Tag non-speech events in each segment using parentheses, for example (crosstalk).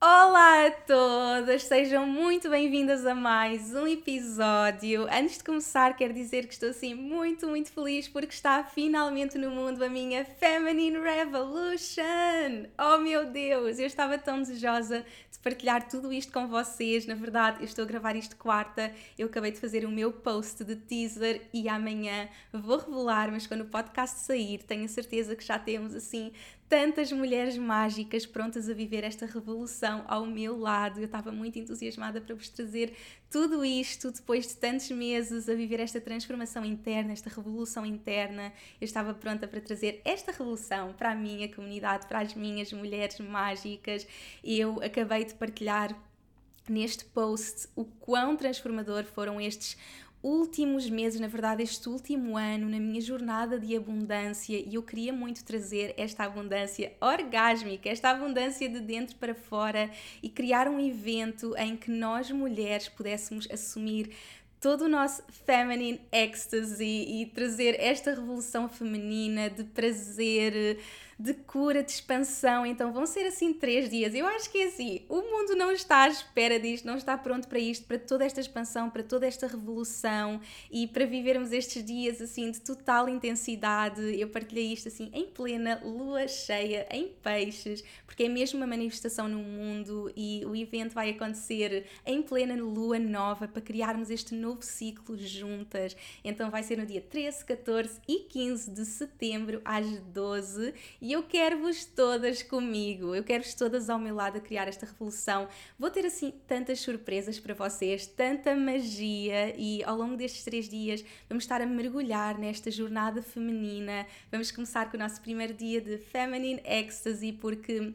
Olá a todas, sejam muito bem-vindas a mais um episódio. Antes de começar, quero dizer que estou assim muito, muito feliz porque está finalmente no mundo a minha Feminine Revolution. Oh meu Deus, eu estava tão desejosa de partilhar tudo isto com vocês. Na verdade, eu estou a gravar isto quarta, eu acabei de fazer o meu post de teaser e amanhã vou revelar, mas quando o podcast sair, tenho a certeza que já temos assim tantas mulheres mágicas prontas a viver esta revolução ao meu lado. Eu estava muito entusiasmada para vos trazer tudo isto depois de tantos meses a viver esta transformação interna, esta revolução interna. Eu estava pronta para trazer esta revolução para a minha comunidade, para as minhas mulheres mágicas. Eu acabei de partilhar neste post o quão transformador foram estes últimos meses, na verdade, este último ano, na minha jornada de abundância, e eu queria muito trazer esta abundância orgásmica, esta abundância de dentro para fora e criar um evento em que nós mulheres pudéssemos assumir todo o nosso feminine ecstasy e trazer esta revolução feminina de prazer de cura, de expansão. Então vão ser assim três dias. Eu acho que é assim: o mundo não está à espera disto, não está pronto para isto, para toda esta expansão, para toda esta revolução e para vivermos estes dias assim de total intensidade. Eu partilhei isto assim em plena lua cheia, em peixes, porque é mesmo uma manifestação no mundo e o evento vai acontecer em plena lua nova para criarmos este novo ciclo juntas. Então vai ser no dia 13, 14 e 15 de setembro às 12 e eu quero-vos todas comigo, eu quero-vos todas ao meu lado a criar esta revolução. Vou ter assim tantas surpresas para vocês, tanta magia e ao longo destes três dias vamos estar a mergulhar nesta jornada feminina. Vamos começar com o nosso primeiro dia de Feminine Ecstasy, porque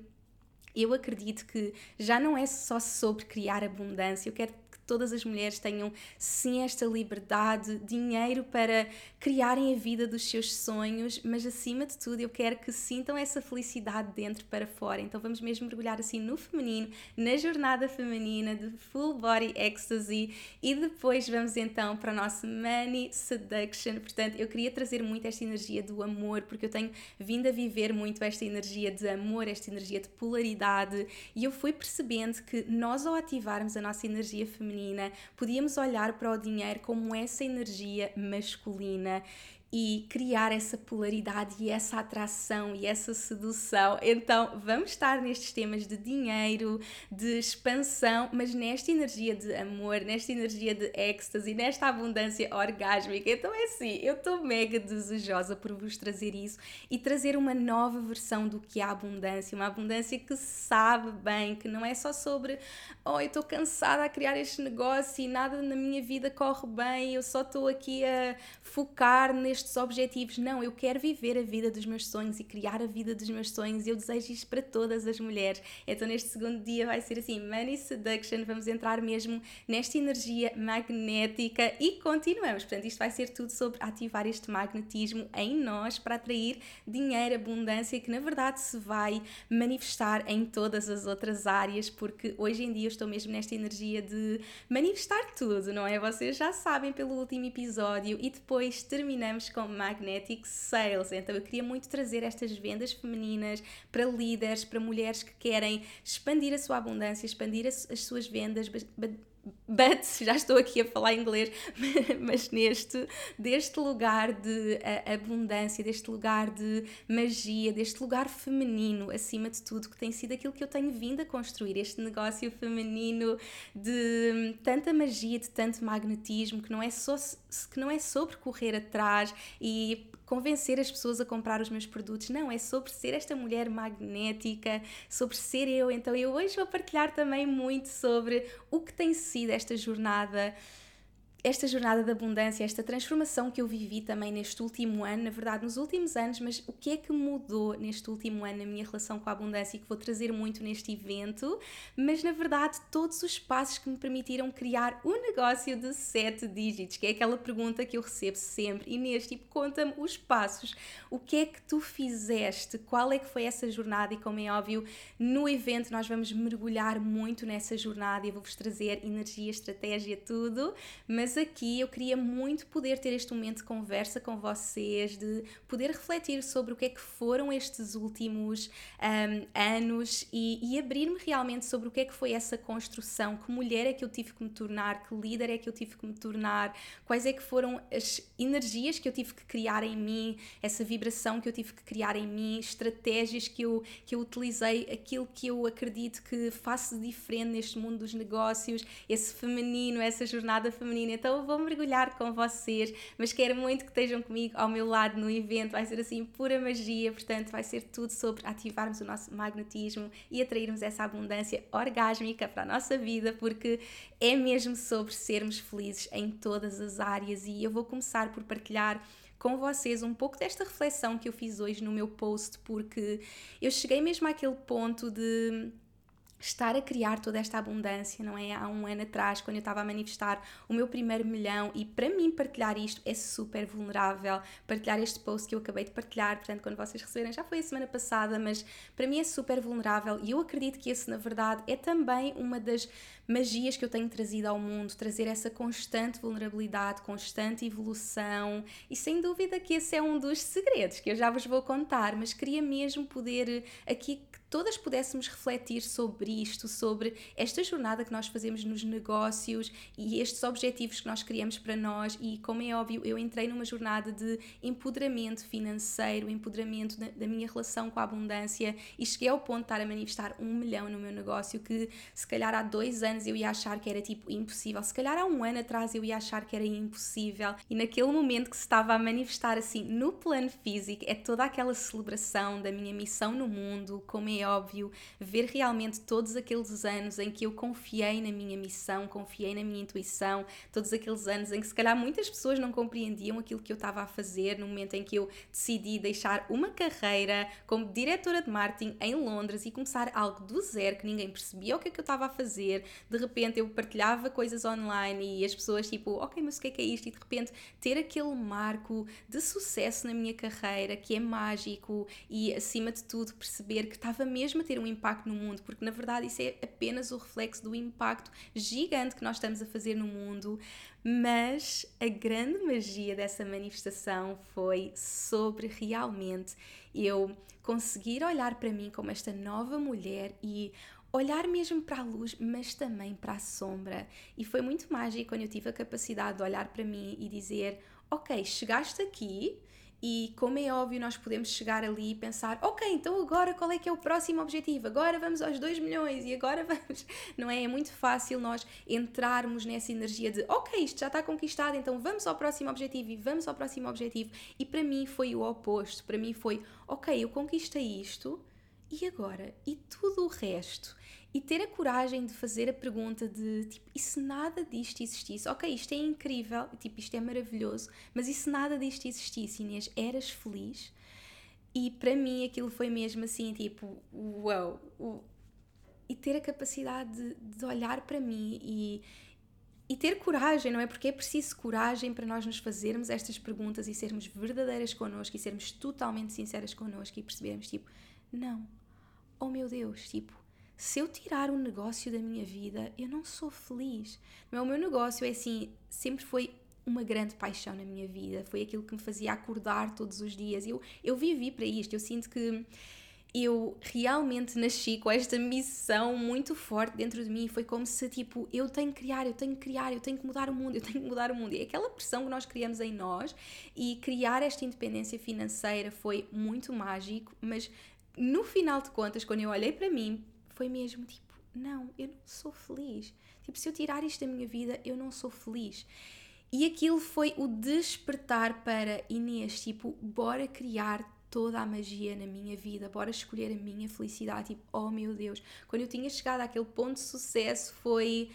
eu acredito que já não é só sobre criar abundância, eu quero todas as mulheres tenham sim esta liberdade, dinheiro para criarem a vida dos seus sonhos, mas acima de tudo eu quero que sintam essa felicidade dentro para fora. Então vamos mesmo mergulhar assim no feminino, na jornada feminina de full body ecstasy e depois vamos então para o nosso money seduction. Portanto, eu queria trazer muito esta energia do amor, porque eu tenho vindo a viver muito esta energia de amor, esta energia de polaridade, e eu fui percebendo que nós ao ativarmos a nossa energia feminina podíamos olhar para o dinheiro como essa energia masculina Yeah. E criar essa polaridade e essa atração e essa sedução. Então, vamos estar nestes temas de dinheiro, de expansão, mas nesta energia de amor, nesta energia de êxtase, nesta abundância orgásmica. Então, é assim, eu estou mega desejosa por vos trazer isso e trazer uma nova versão do que é a abundância, uma abundância que sabe bem, que não é só sobre, oh, eu estou cansada a criar este negócio e nada na minha vida corre bem, eu só estou aqui a focar neste estes objetivos. Não, eu quero viver a vida dos meus sonhos e criar a vida dos meus sonhos. Eu desejo isto para todas as mulheres. Então, neste segundo dia, vai ser assim: Money Seduction. Vamos entrar mesmo nesta energia magnética e continuamos. Portanto, isto vai ser tudo sobre ativar este magnetismo em nós para atrair dinheiro, abundância, que na verdade se vai manifestar em todas as outras áreas, porque hoje em dia eu estou mesmo nesta energia de manifestar tudo, não é? Vocês já sabem pelo último episódio e depois terminamos com Magnetic Sales. Então eu queria muito trazer estas vendas femininas para líderes, para mulheres que querem expandir a sua abundância, expandir as, as suas vendas, but já estou aqui a falar inglês, (laughs) mas neste, deste lugar de abundância, deste lugar de magia, deste lugar feminino, acima de tudo, que tem sido aquilo que eu tenho vindo a construir, este negócio feminino de tanta magia, de tanto magnetismo, que não é, só, que não é sobre correr atrás e convencer as pessoas a comprar os meus produtos, não, é sobre ser esta mulher magnética, sobre ser eu. Então eu hoje vou partilhar também muito sobre o que tem sido esta jornada esta jornada de abundância, esta transformação que eu vivi também neste último ano, na verdade nos últimos anos, mas o que é que mudou neste último ano na minha relação com a abundância e que vou trazer muito neste evento, mas na verdade todos os passos que me permitiram criar um negócio de sete dígitos, que é aquela pergunta que eu recebo sempre. Inês, tipo, conta-me os passos, o que é que tu fizeste, qual é que foi essa jornada? E como é óbvio, no evento nós vamos mergulhar muito nessa jornada e vou-vos trazer energia, estratégia, tudo, mas mas aqui eu queria muito poder ter este momento de conversa com vocês, de poder refletir sobre o que é que foram estes últimos um, anos e, e abrir-me realmente sobre o que é que foi essa construção, que mulher é que eu tive que me tornar, que líder é que eu tive que me tornar, quais é que foram as energias que eu tive que criar em mim, essa vibração que eu tive que criar em mim, estratégias que eu, que eu utilizei, aquilo que eu acredito que faço diferente neste mundo dos negócios, esse feminino, essa jornada feminina então vou mergulhar com vocês, mas quero muito que estejam comigo ao meu lado no evento, vai ser assim pura magia, portanto vai ser tudo sobre ativarmos o nosso magnetismo e atrairmos essa abundância orgásmica para a nossa vida, porque é mesmo sobre sermos felizes em todas as áreas. E eu vou começar por partilhar com vocês um pouco desta reflexão que eu fiz hoje no meu post, porque eu cheguei mesmo àquele ponto de estar a criar toda esta abundância, não é? Há um ano atrás, quando eu estava a manifestar o meu primeiro milhão, e para mim partilhar isto é super vulnerável. Partilhar este post que eu acabei de partilhar, portanto, quando vocês receberem, já foi a semana passada, mas para mim é super vulnerável e eu acredito que esse, na verdade, é também uma das magias que eu tenho trazido ao mundo, trazer essa constante vulnerabilidade, constante evolução, e sem dúvida que esse é um dos segredos que eu já vos vou contar, mas queria mesmo poder aqui todas pudéssemos refletir sobre isto, sobre esta jornada que nós fazemos nos negócios e estes objetivos que nós criamos para nós. E, como é óbvio, eu entrei numa jornada de empoderamento financeiro, empoderamento da, minha relação com a abundância e cheguei ao ponto de estar a manifestar um milhão no meu negócio que, se calhar, há dois anos eu ia achar que era tipo impossível, se calhar há um ano atrás eu ia achar que era impossível. E naquele momento que se estava a manifestar assim no plano físico, é toda aquela celebração da minha missão no mundo, como é óbvio, ver realmente todos aqueles anos em que eu confiei na minha missão, confiei na minha intuição, todos aqueles anos em que se calhar muitas pessoas não compreendiam aquilo que eu estava a fazer no momento em que eu decidi deixar uma carreira como diretora de marketing em Londres e começar algo do zero que ninguém percebia o que é que eu estava a fazer. De repente eu partilhava coisas online e as pessoas tipo, ok, mas o que é que é isto? E de repente ter aquele marco de sucesso na minha carreira que é mágico e acima de tudo perceber que estava mesmo ter um impacto no mundo, porque na verdade isso é apenas o reflexo do impacto gigante que nós estamos a fazer no mundo. Mas a grande magia dessa manifestação foi sobre realmente eu conseguir olhar para mim como esta nova mulher e olhar mesmo para a luz, mas também para a sombra. E foi muito mágico quando eu tive a capacidade de olhar para mim e dizer: Ok, chegaste aqui, e como é óbvio, nós podemos chegar ali e pensar: ok, então agora qual é que é o próximo objetivo? Agora vamos aos 2 milhões e agora (laughs) vamos. Não é? É muito fácil nós entrarmos nessa energia de: ok, isto já está conquistado, então vamos ao próximo objetivo e vamos ao próximo objetivo. E para mim foi o oposto. Para mim foi: ok, eu conquistei isto e agora? E tudo o resto? E ter a coragem de fazer a pergunta de tipo, e se nada disto existisse? Ok, isto é incrível, tipo, isto é maravilhoso, mas e se nada disto existisse, Inês? Eras feliz? E para mim aquilo foi mesmo assim, tipo, uau! Wow, e ter a capacidade de, de olhar para mim e, e ter coragem, não é? Porque é preciso coragem para nós nos fazermos estas perguntas e sermos verdadeiras connosco e sermos totalmente sinceras connosco e percebermos, tipo, não, oh meu Deus, tipo, se eu tirar um negócio da minha vida, eu não sou feliz. Não é? O meu negócio é assim, sempre foi uma grande paixão na minha vida, foi aquilo que me fazia acordar todos os dias. Eu, eu vivi para isto, eu sinto que eu realmente nasci com esta missão muito forte dentro de mim. Foi como se, tipo, eu tenho que criar, eu tenho que criar, eu tenho que mudar o mundo, eu tenho que mudar o mundo. E aquela pressão que nós criamos em nós e criar esta independência financeira foi muito mágico, mas no final de contas, quando eu olhei para mim, foi mesmo tipo: não, eu não sou feliz. Tipo, se eu tirar isto da minha vida, eu não sou feliz. E aquilo foi o despertar para Inês, tipo, bora criar toda a magia na minha vida, bora escolher a minha felicidade. Tipo, oh meu Deus, quando eu tinha chegado àquele ponto de sucesso foi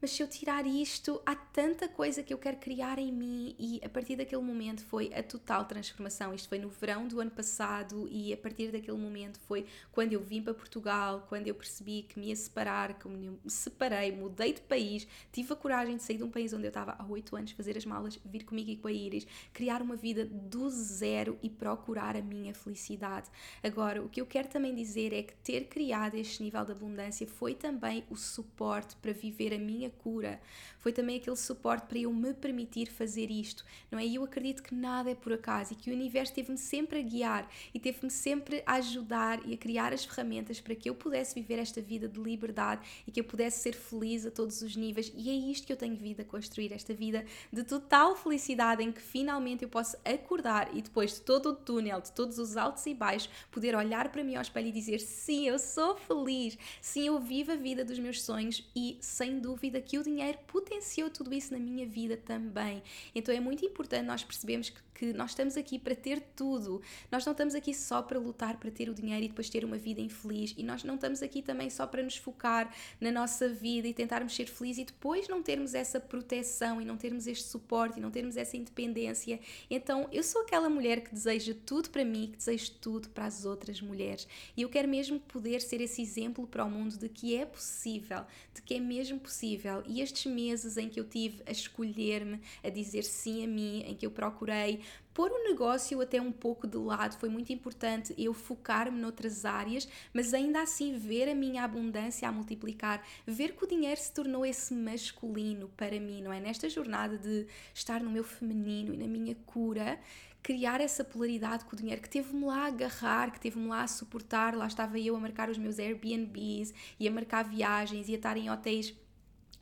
mas se eu tirar isto, há tanta coisa que eu quero criar em mim e a partir daquele momento foi a total transformação. Isto foi no verão do ano passado e a partir daquele momento foi quando eu vim para Portugal, quando eu percebi que me ia separar, que me separei, mudei de país, tive a coragem de sair de um país onde eu estava há oito anos, fazer as malas, vir comigo e com a Iris, criar uma vida do zero e procurar a minha felicidade. Agora, o que eu quero também dizer é que ter criado este nível de abundância foi também o suporte para viver a minha cura. Foi também aquele suporte para eu me permitir fazer isto, não é? E eu acredito que nada é por acaso e que o universo teve-me sempre a guiar e teve-me sempre a ajudar e a criar as ferramentas para que eu pudesse viver esta vida de liberdade e que eu pudesse ser feliz a todos os níveis. E é isto que eu tenho vindo a construir, esta vida de total felicidade em que finalmente eu posso acordar e depois de todo o túnel, de todos os altos e baixos, poder olhar para mim ao espelho e dizer: sim, eu sou feliz, sim, eu vivo a vida dos meus sonhos e sem dúvida que o dinheiro potenciou tudo isso na minha vida também. Então é muito importante nós percebermos que, que, nós estamos aqui para ter tudo. Nós não estamos aqui só para lutar para ter o dinheiro e depois ter uma vida infeliz. E nós não estamos aqui também só para nos focar na nossa vida e tentarmos ser felizes e depois não termos essa proteção e não termos este suporte e não termos essa independência. Então eu sou aquela mulher que deseja tudo para mim, que deseja tudo para as outras mulheres. E eu quero mesmo poder ser esse exemplo para o mundo de que é possível, de que é mesmo possível e estes meses em que eu tive a escolher-me, a dizer sim a mim, em que eu procurei pôr o negócio até um pouco de lado, foi muito importante eu focar-me noutras áreas, mas ainda assim ver a minha abundância a multiplicar, ver que o dinheiro se tornou esse masculino para mim, não é? Nesta jornada de estar no meu feminino e na minha cura, criar essa polaridade com o dinheiro que teve-me lá a agarrar, que teve-me lá a suportar. Lá estava eu a marcar os meus Airbnbs e a marcar viagens e a estar em hotéis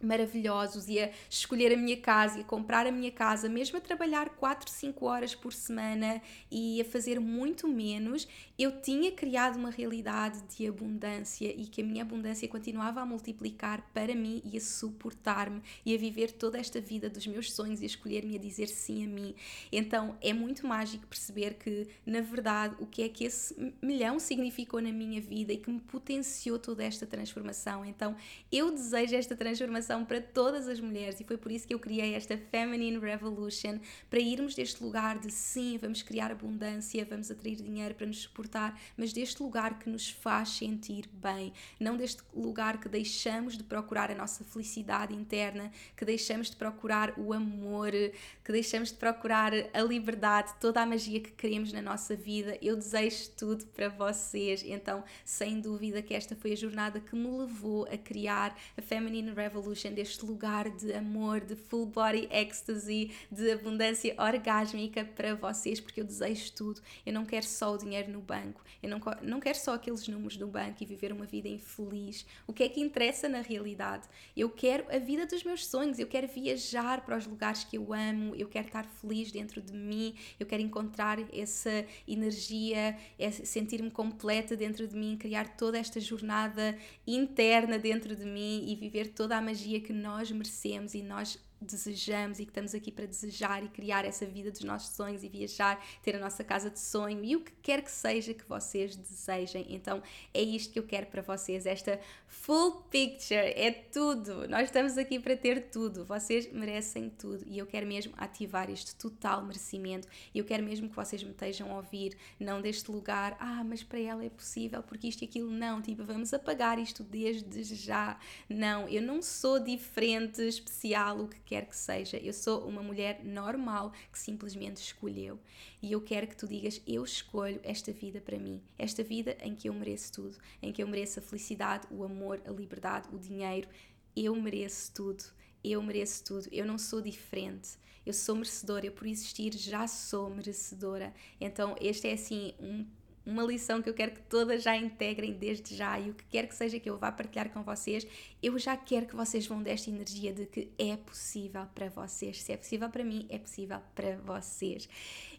maravilhosos e a escolher a minha casa e a comprar a minha casa, mesmo a trabalhar 4, 5 horas por semana e a fazer muito menos, eu tinha criado uma realidade de abundância e que a minha abundância continuava a multiplicar para mim e a suportar-me e a viver toda esta vida dos meus sonhos e a escolher-me a dizer sim a mim. Então é muito mágico perceber que, na verdade, o que é que esse milhão significou na minha vida e que me potenciou toda esta transformação. Então eu desejo esta transformação para todas as mulheres e foi por isso que eu criei esta Feminine Revolution para irmos deste lugar de sim, vamos criar abundância, vamos atrair dinheiro para nos suportar, mas deste lugar que nos faz sentir bem, não deste lugar que deixamos de procurar a nossa felicidade interna, que deixamos de procurar o amor, que deixamos de procurar a liberdade, toda a magia que queremos na nossa vida. Eu desejo tudo para vocês, então sem dúvida que esta foi a jornada que me levou a criar a Feminine Revolution deste lugar de amor, de full body ecstasy, de abundância orgásmica para vocês, porque eu desejo tudo. Eu não quero só o dinheiro no banco, eu não, não quero só aqueles números no banco e viver uma vida infeliz. O que é que interessa na realidade? Eu quero a vida dos meus sonhos, eu quero viajar para os lugares que eu amo, eu quero estar feliz dentro de mim, eu quero encontrar essa energia, sentir-me completa dentro de mim, criar toda esta jornada interna dentro de mim e viver toda a magia que nós merecemos e nós desejamos e que estamos aqui para desejar e criar essa vida dos nossos sonhos e viajar, ter a nossa casa de sonho e o que quer que seja que vocês desejem. Então é isto que eu quero para vocês, esta full picture, é tudo. Nós estamos aqui para ter tudo, vocês merecem tudo e eu quero mesmo ativar este total merecimento eu quero mesmo que vocês me estejam a ouvir, não deste lugar, ah, mas para ela é possível porque isto e aquilo, não, tipo, vamos apagar isto desde já. Não, eu não sou diferente, especial, o que quer que seja. Eu sou uma mulher normal que simplesmente escolheu. E eu quero que tu digas: eu escolho esta vida para mim. Esta vida em que eu mereço tudo, em que eu mereço a felicidade, o amor, a liberdade, o dinheiro. Eu mereço tudo. Eu mereço tudo. Eu não sou diferente. Eu sou merecedora. Eu, por existir, já sou merecedora. Então, este é assim um uma lição que eu quero que todas já integrem desde já e o que quer que seja que eu vá partilhar com vocês, eu já quero que vocês vão desta energia de que é possível para vocês. Se é possível para mim, é possível para vocês.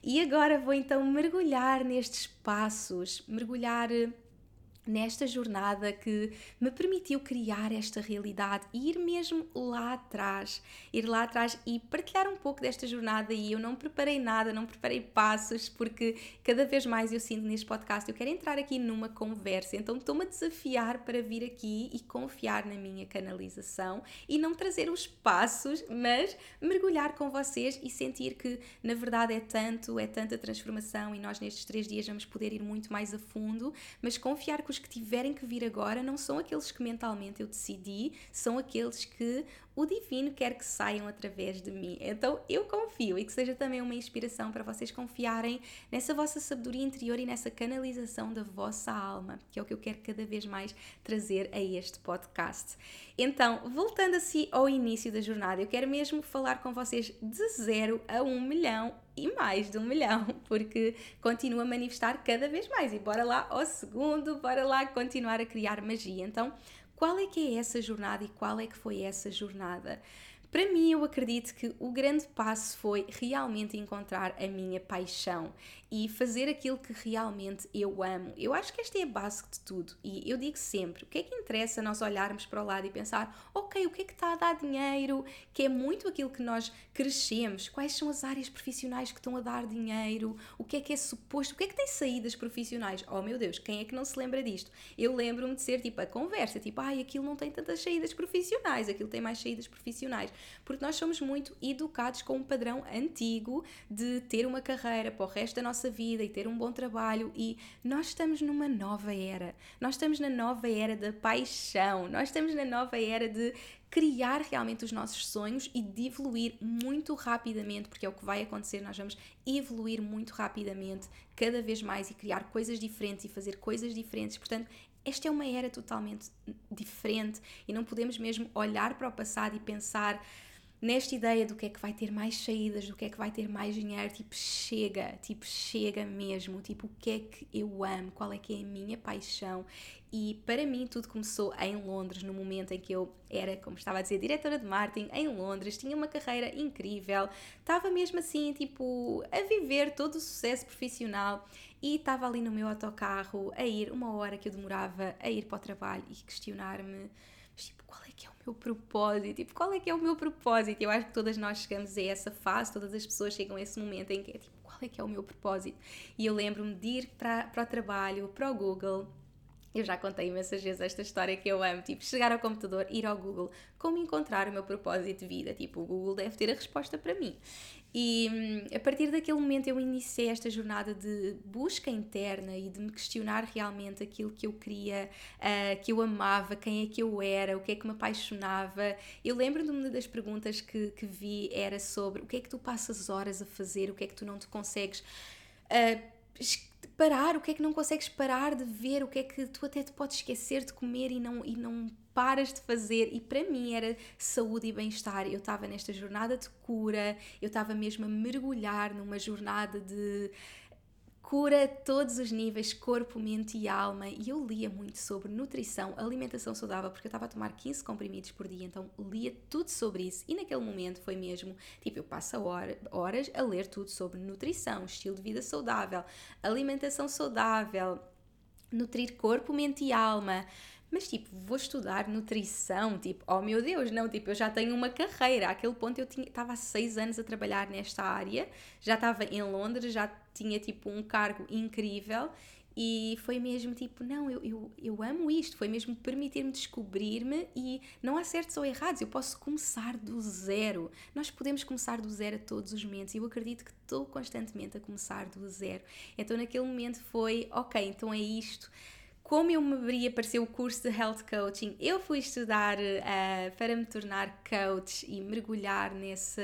E agora vou então mergulhar nestes passos, mergulhar nesta jornada que me permitiu criar esta realidade e ir mesmo lá atrás, ir lá atrás e partilhar um pouco desta jornada. E eu não preparei nada, não preparei passos porque cada vez mais eu sinto neste podcast, eu quero entrar aqui numa conversa, então estou-me a desafiar para vir aqui e confiar na minha canalização e não trazer os passos, mas mergulhar com vocês e sentir que na verdade é tanto, é tanta transformação e nós nestes três dias vamos poder ir muito mais a fundo, mas confiar que que tiverem que vir agora não são aqueles que mentalmente eu decidi, são aqueles que o divino quer que saiam através de mim. Então eu confio e que seja também uma inspiração para vocês confiarem nessa vossa sabedoria interior e nessa canalização da vossa alma, que é o que eu quero cada vez mais trazer a este podcast. Então, voltando assim ao início da jornada, eu quero mesmo falar com vocês de zero a um milhão e mais de um milhão, (laughs) porque continuo a manifestar cada vez mais. E bora lá ao segundo, bora lá continuar a criar magia. Então, qual é que é essa jornada e qual é que foi essa jornada? Para mim, eu acredito que o grande passo foi realmente encontrar a minha paixão e fazer aquilo que realmente eu amo. Eu acho que esta é a base de tudo e eu digo sempre: o que é que interessa nós olharmos para o lado e pensar, ok, o que é que está a dar dinheiro, que é muito aquilo que nós crescemos, quais são as áreas profissionais que estão a dar dinheiro, o que é que é suposto, o que é que tem saídas profissionais? Oh meu Deus, quem é que não se lembra disto? Eu lembro-me de ser tipo a conversa, tipo, ai, aquilo não tem tantas saídas profissionais, aquilo tem mais saídas profissionais, porque nós somos muito educados com um padrão antigo de ter uma carreira para o resto da nossa nossa vida e ter um bom trabalho e nós estamos numa nova era. Nós estamos na nova era da paixão. Nós estamos na nova era de criar realmente os nossos sonhos e de evoluir muito rapidamente, porque é o que vai acontecer, nós vamos evoluir muito rapidamente, cada vez mais e criar coisas diferentes e fazer coisas diferentes. Portanto, esta é uma era totalmente diferente e não podemos mesmo olhar para o passado e pensar nesta ideia do que é que vai ter mais saídas, do que é que vai ter mais dinheiro, tipo, chega, tipo, chega mesmo, tipo, o que é que eu amo, qual é que é a minha paixão. E para mim tudo começou em Londres, no momento em que eu era, como estava a dizer, diretora de marketing em Londres, tinha uma carreira incrível, estava mesmo assim, tipo, a viver todo o sucesso profissional e estava ali no meu autocarro a ir uma hora que eu demorava a ir para o trabalho e questionar-me tipo, qual é que é meu propósito? Tipo, qual é que é o meu propósito? Eu acho que todas nós chegamos a essa fase, todas as pessoas chegam a esse momento em que é tipo, qual é que é o meu propósito? E eu lembro-me de ir para, para o trabalho, para o Google, eu já contei imensas vezes esta história que eu amo, tipo, chegar ao computador, ir ao Google, como encontrar o meu propósito de vida, tipo, o Google deve ter a resposta para mim. E hum, a partir daquele momento eu iniciei esta jornada de busca interna e de me questionar realmente aquilo que eu queria, uh, que eu amava, quem é que eu era, o que é que me apaixonava. Eu lembro-me de uma das perguntas que, que vi era sobre o que é que tu passas horas a fazer, o que é que tu não te consegues. Uh, parar, o que é que não consegues parar de ver, o que é que tu até te podes esquecer de comer e não, e não paras de fazer. E para mim era saúde e bem-estar. Eu estava nesta jornada de cura, eu estava mesmo a mergulhar numa jornada de cura todos os níveis, corpo, mente e alma. E eu lia muito sobre nutrição, alimentação saudável, porque eu estava a tomar 15 comprimidos por dia, então lia tudo sobre isso. E naquele momento foi mesmo, tipo, eu passo hora, horas a ler tudo sobre nutrição, estilo de vida saudável, alimentação saudável, nutrir corpo, mente e alma. Mas tipo, vou estudar nutrição, tipo, oh meu Deus, não, tipo, eu já tenho uma carreira. Àquele ponto eu estava há seis anos a trabalhar nesta área, já estava em Londres, já tinha tipo um cargo incrível e foi mesmo tipo, não, eu, eu, eu amo isto, foi mesmo permitir-me descobrir-me e não há certos ou errados, eu posso começar do zero. Nós podemos começar do zero a todos os momentos e eu acredito que estou constantemente a começar do zero. Então naquele momento foi, ok, então é isto como eu me abri, apareceu o curso de Health Coaching, eu fui estudar uh, para me tornar coach e mergulhar nessa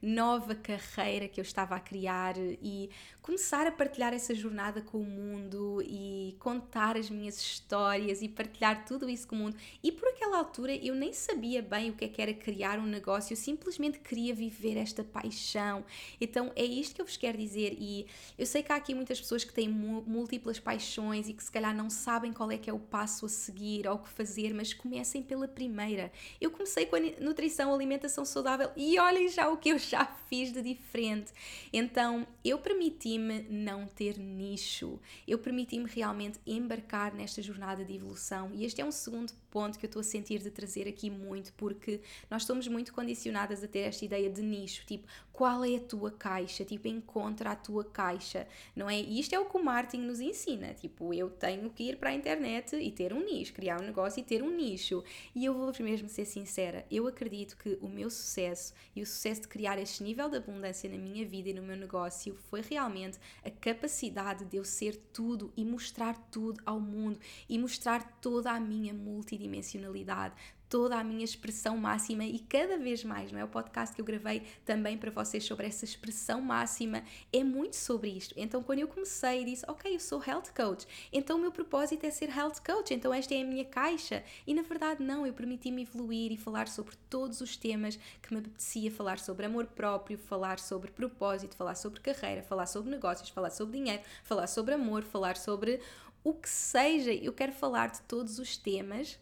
nova carreira que eu estava a criar e começar a partilhar essa jornada com o mundo e contar as minhas histórias e partilhar tudo isso com o mundo. E por aquela altura eu nem sabia bem o que, é que era criar um negócio, eu simplesmente queria viver esta paixão. Então é isto que eu vos quero dizer. E eu sei que há aqui muitas pessoas que têm múltiplas paixões e que se calhar não sabem qual é que é o passo a seguir ou o que fazer, mas comecem pela primeira. Eu comecei com a nutrição, alimentação saudável e olhem já o que eu já fiz de diferente. Então eu permiti permiti-me não ter nicho, eu permiti-me realmente embarcar nesta jornada de evolução. E este é um segundo ponto que eu estou a sentir de trazer aqui muito, porque nós somos muito condicionadas a ter esta ideia de nicho, tipo, qual é a tua caixa? Tipo, encontra a tua caixa, não é? E isto é o que o marketing nos ensina, tipo, eu tenho que ir para a internet e ter um nicho, criar um negócio e ter um nicho. E eu vou mesmo ser sincera, eu acredito que o meu sucesso e o sucesso de criar este nível de abundância na minha vida e no meu negócio foi realmente a capacidade de eu ser tudo e mostrar tudo ao mundo e mostrar toda a minha multidão multidimensionalidade, toda a minha expressão máxima e cada vez mais, não é? O podcast que eu gravei também para vocês sobre essa expressão máxima é muito sobre isto. Então, quando eu comecei, disse: Ok, eu sou health coach, então o meu propósito é ser health coach, então esta é a minha caixa. E na verdade, não, eu permiti-me evoluir e falar sobre todos os temas que me apetecia falar sobre amor próprio, falar sobre propósito, falar sobre carreira, falar sobre negócios, falar sobre dinheiro, falar sobre amor, falar sobre o que seja. Eu quero falar de todos os temas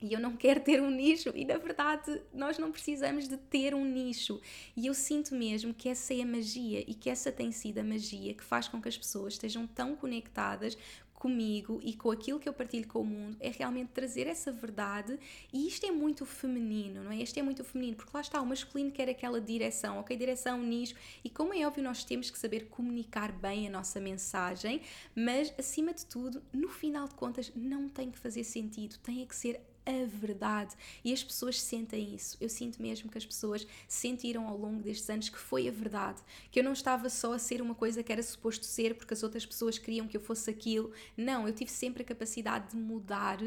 e eu não quero ter um nicho, e na verdade nós não precisamos de ter um nicho. E eu sinto mesmo que essa é a magia e que essa tem sido a magia que faz com que as pessoas estejam tão conectadas comigo e com aquilo que eu partilho com o mundo é realmente trazer essa verdade e isto é muito feminino, não é? Isto é muito feminino, porque lá está, o masculino quer aquela direção, ok? Direção, nicho, e como é óbvio, nós temos que saber comunicar bem a nossa mensagem, mas acima de tudo, no final de contas, não tem que fazer sentido, tem que ser a verdade. E as pessoas sentem isso. Eu sinto mesmo que as pessoas sentiram ao longo destes anos que foi a verdade. Que eu não estava só a ser uma coisa que era suposto ser porque as outras pessoas queriam que eu fosse aquilo. Não, eu tive sempre a capacidade de mudar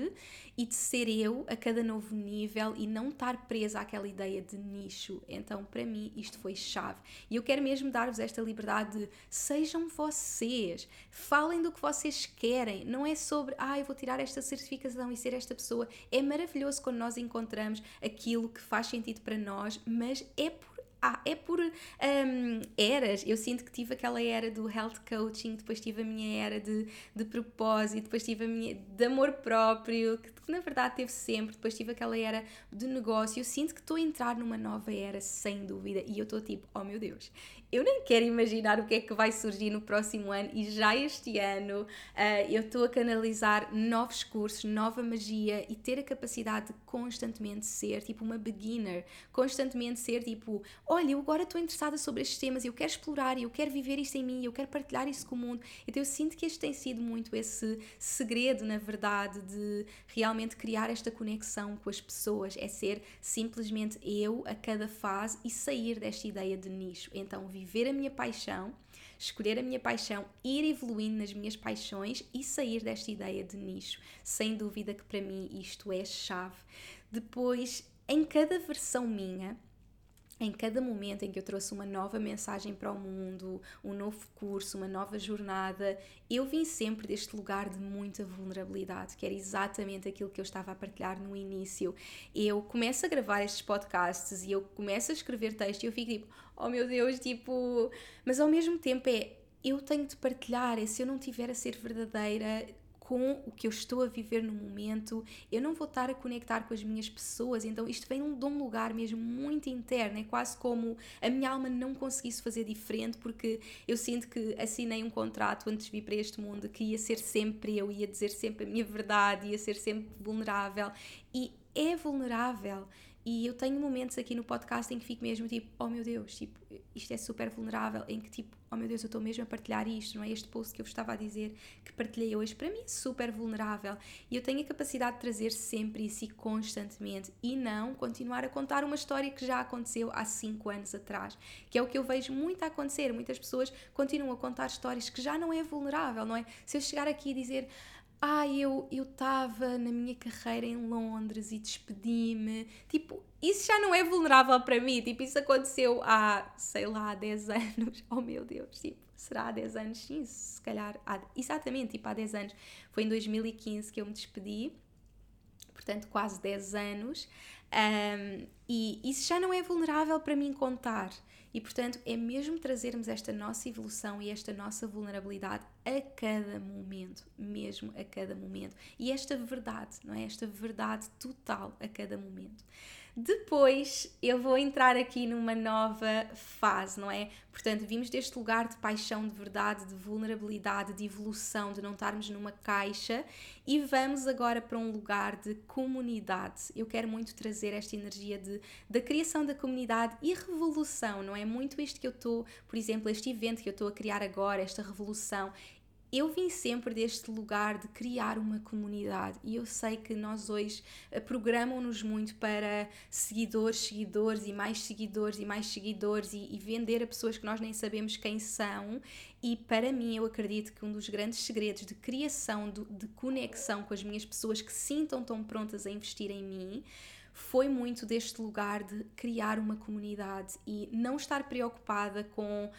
e de ser eu a cada novo nível e não estar presa àquela ideia de nicho. Então, para mim, isto foi chave. E eu quero mesmo dar-vos esta liberdade de sejam vocês, falem do que vocês querem. Não é sobre, ah, eu vou tirar esta certificação e ser esta pessoa. É maravilhoso quando nós encontramos aquilo que faz sentido para nós, mas é por ah, é por um, eras. Eu sinto que tive aquela era do health coaching, depois tive a minha era de, de propósito, depois tive a minha de amor próprio, que, que na verdade teve sempre, depois tive aquela era de negócio. Eu sinto que estou a entrar numa nova era, sem dúvida, e eu estou tipo, oh meu Deus, eu nem quero imaginar o que é que vai surgir no próximo ano e já este ano uh, eu estou a canalizar novos cursos, nova magia e ter a capacidade de constantemente ser tipo uma beginner, constantemente ser tipo, olha, eu agora estou interessada sobre estes temas, eu quero explorar, eu quero viver isto em mim, eu quero partilhar isso com o mundo. Então eu sinto que este tem sido muito esse segredo, na verdade, de realmente criar esta conexão com as pessoas, é ser simplesmente eu a cada fase e sair desta ideia de nicho. Então viver a minha paixão, escolher a minha paixão, ir evoluindo nas minhas paixões e sair desta ideia de nicho. Sem dúvida que para mim isto é chave. Depois, em cada versão minha, em cada momento em que eu trouxe uma nova mensagem para o mundo, um novo curso, uma nova jornada, eu vim sempre deste lugar de muita vulnerabilidade, que era exatamente aquilo que eu estava a partilhar no início. Eu começo a gravar estes podcasts e eu começo a escrever texto e eu fico tipo, oh meu Deus, tipo, mas ao mesmo tempo é eu tenho de partilhar, e se eu não tiver a ser verdadeira, com o que eu estou a viver no momento, eu não vou estar a conectar com as minhas pessoas, então isto vem de um lugar mesmo muito interno, é quase como a minha alma não conseguisse fazer diferente, porque eu sinto que assinei um contrato antes de vir para este mundo que ia ser sempre eu, ia dizer sempre a minha verdade, ia ser sempre vulnerável, e é vulnerável. E eu tenho momentos aqui no podcast em que fico mesmo tipo, oh meu Deus, tipo, isto é super vulnerável, em que tipo, oh meu Deus, eu estou mesmo a partilhar isto, não é? Este post que eu vos estava a dizer que partilhei hoje, para mim é super vulnerável e eu tenho a capacidade de trazer sempre isso e constantemente e não continuar a contar uma história que já aconteceu há 5 anos atrás, que é o que eu vejo muito a acontecer. Muitas pessoas continuam a contar histórias que já não é vulnerável, não é? Se eu chegar aqui e dizer ah, eu estava na minha carreira em Londres e despedi-me. Tipo, isso já não é vulnerável para mim. Tipo, isso aconteceu há, sei lá, 10 (laughs) anos. Oh meu Deus, tipo, será há 10 anos? Sim, se calhar. Há, exatamente, tipo, há 10 anos. Foi em 2015 que eu me despedi. Portanto, quase 10 anos. Um, e isso já não é vulnerável para mim contar. E portanto, é mesmo trazermos esta nossa evolução e esta nossa vulnerabilidade a cada momento, mesmo a cada momento. E esta verdade, não é? Esta verdade total a cada momento. Depois eu vou entrar aqui numa nova fase, não é? Portanto, vimos deste lugar de paixão, de verdade, de vulnerabilidade, de evolução, de não estarmos numa caixa e vamos agora para um lugar de comunidade. Eu quero muito trazer esta energia de, da criação da comunidade e revolução, não é? Muito isto que eu estou, por exemplo, este evento que eu estou a criar agora, esta revolução, eu vim sempre deste lugar de criar uma comunidade e eu sei que nós hoje eh, programam-nos muito para seguidores, seguidores e mais seguidores e mais seguidores e, e, vender a pessoas que nós nem sabemos quem são. E para mim, eu acredito que um dos grandes segredos de criação, de, de conexão com as minhas pessoas que sintam tão prontas a investir em mim foi muito deste lugar de criar uma comunidade e não estar preocupada com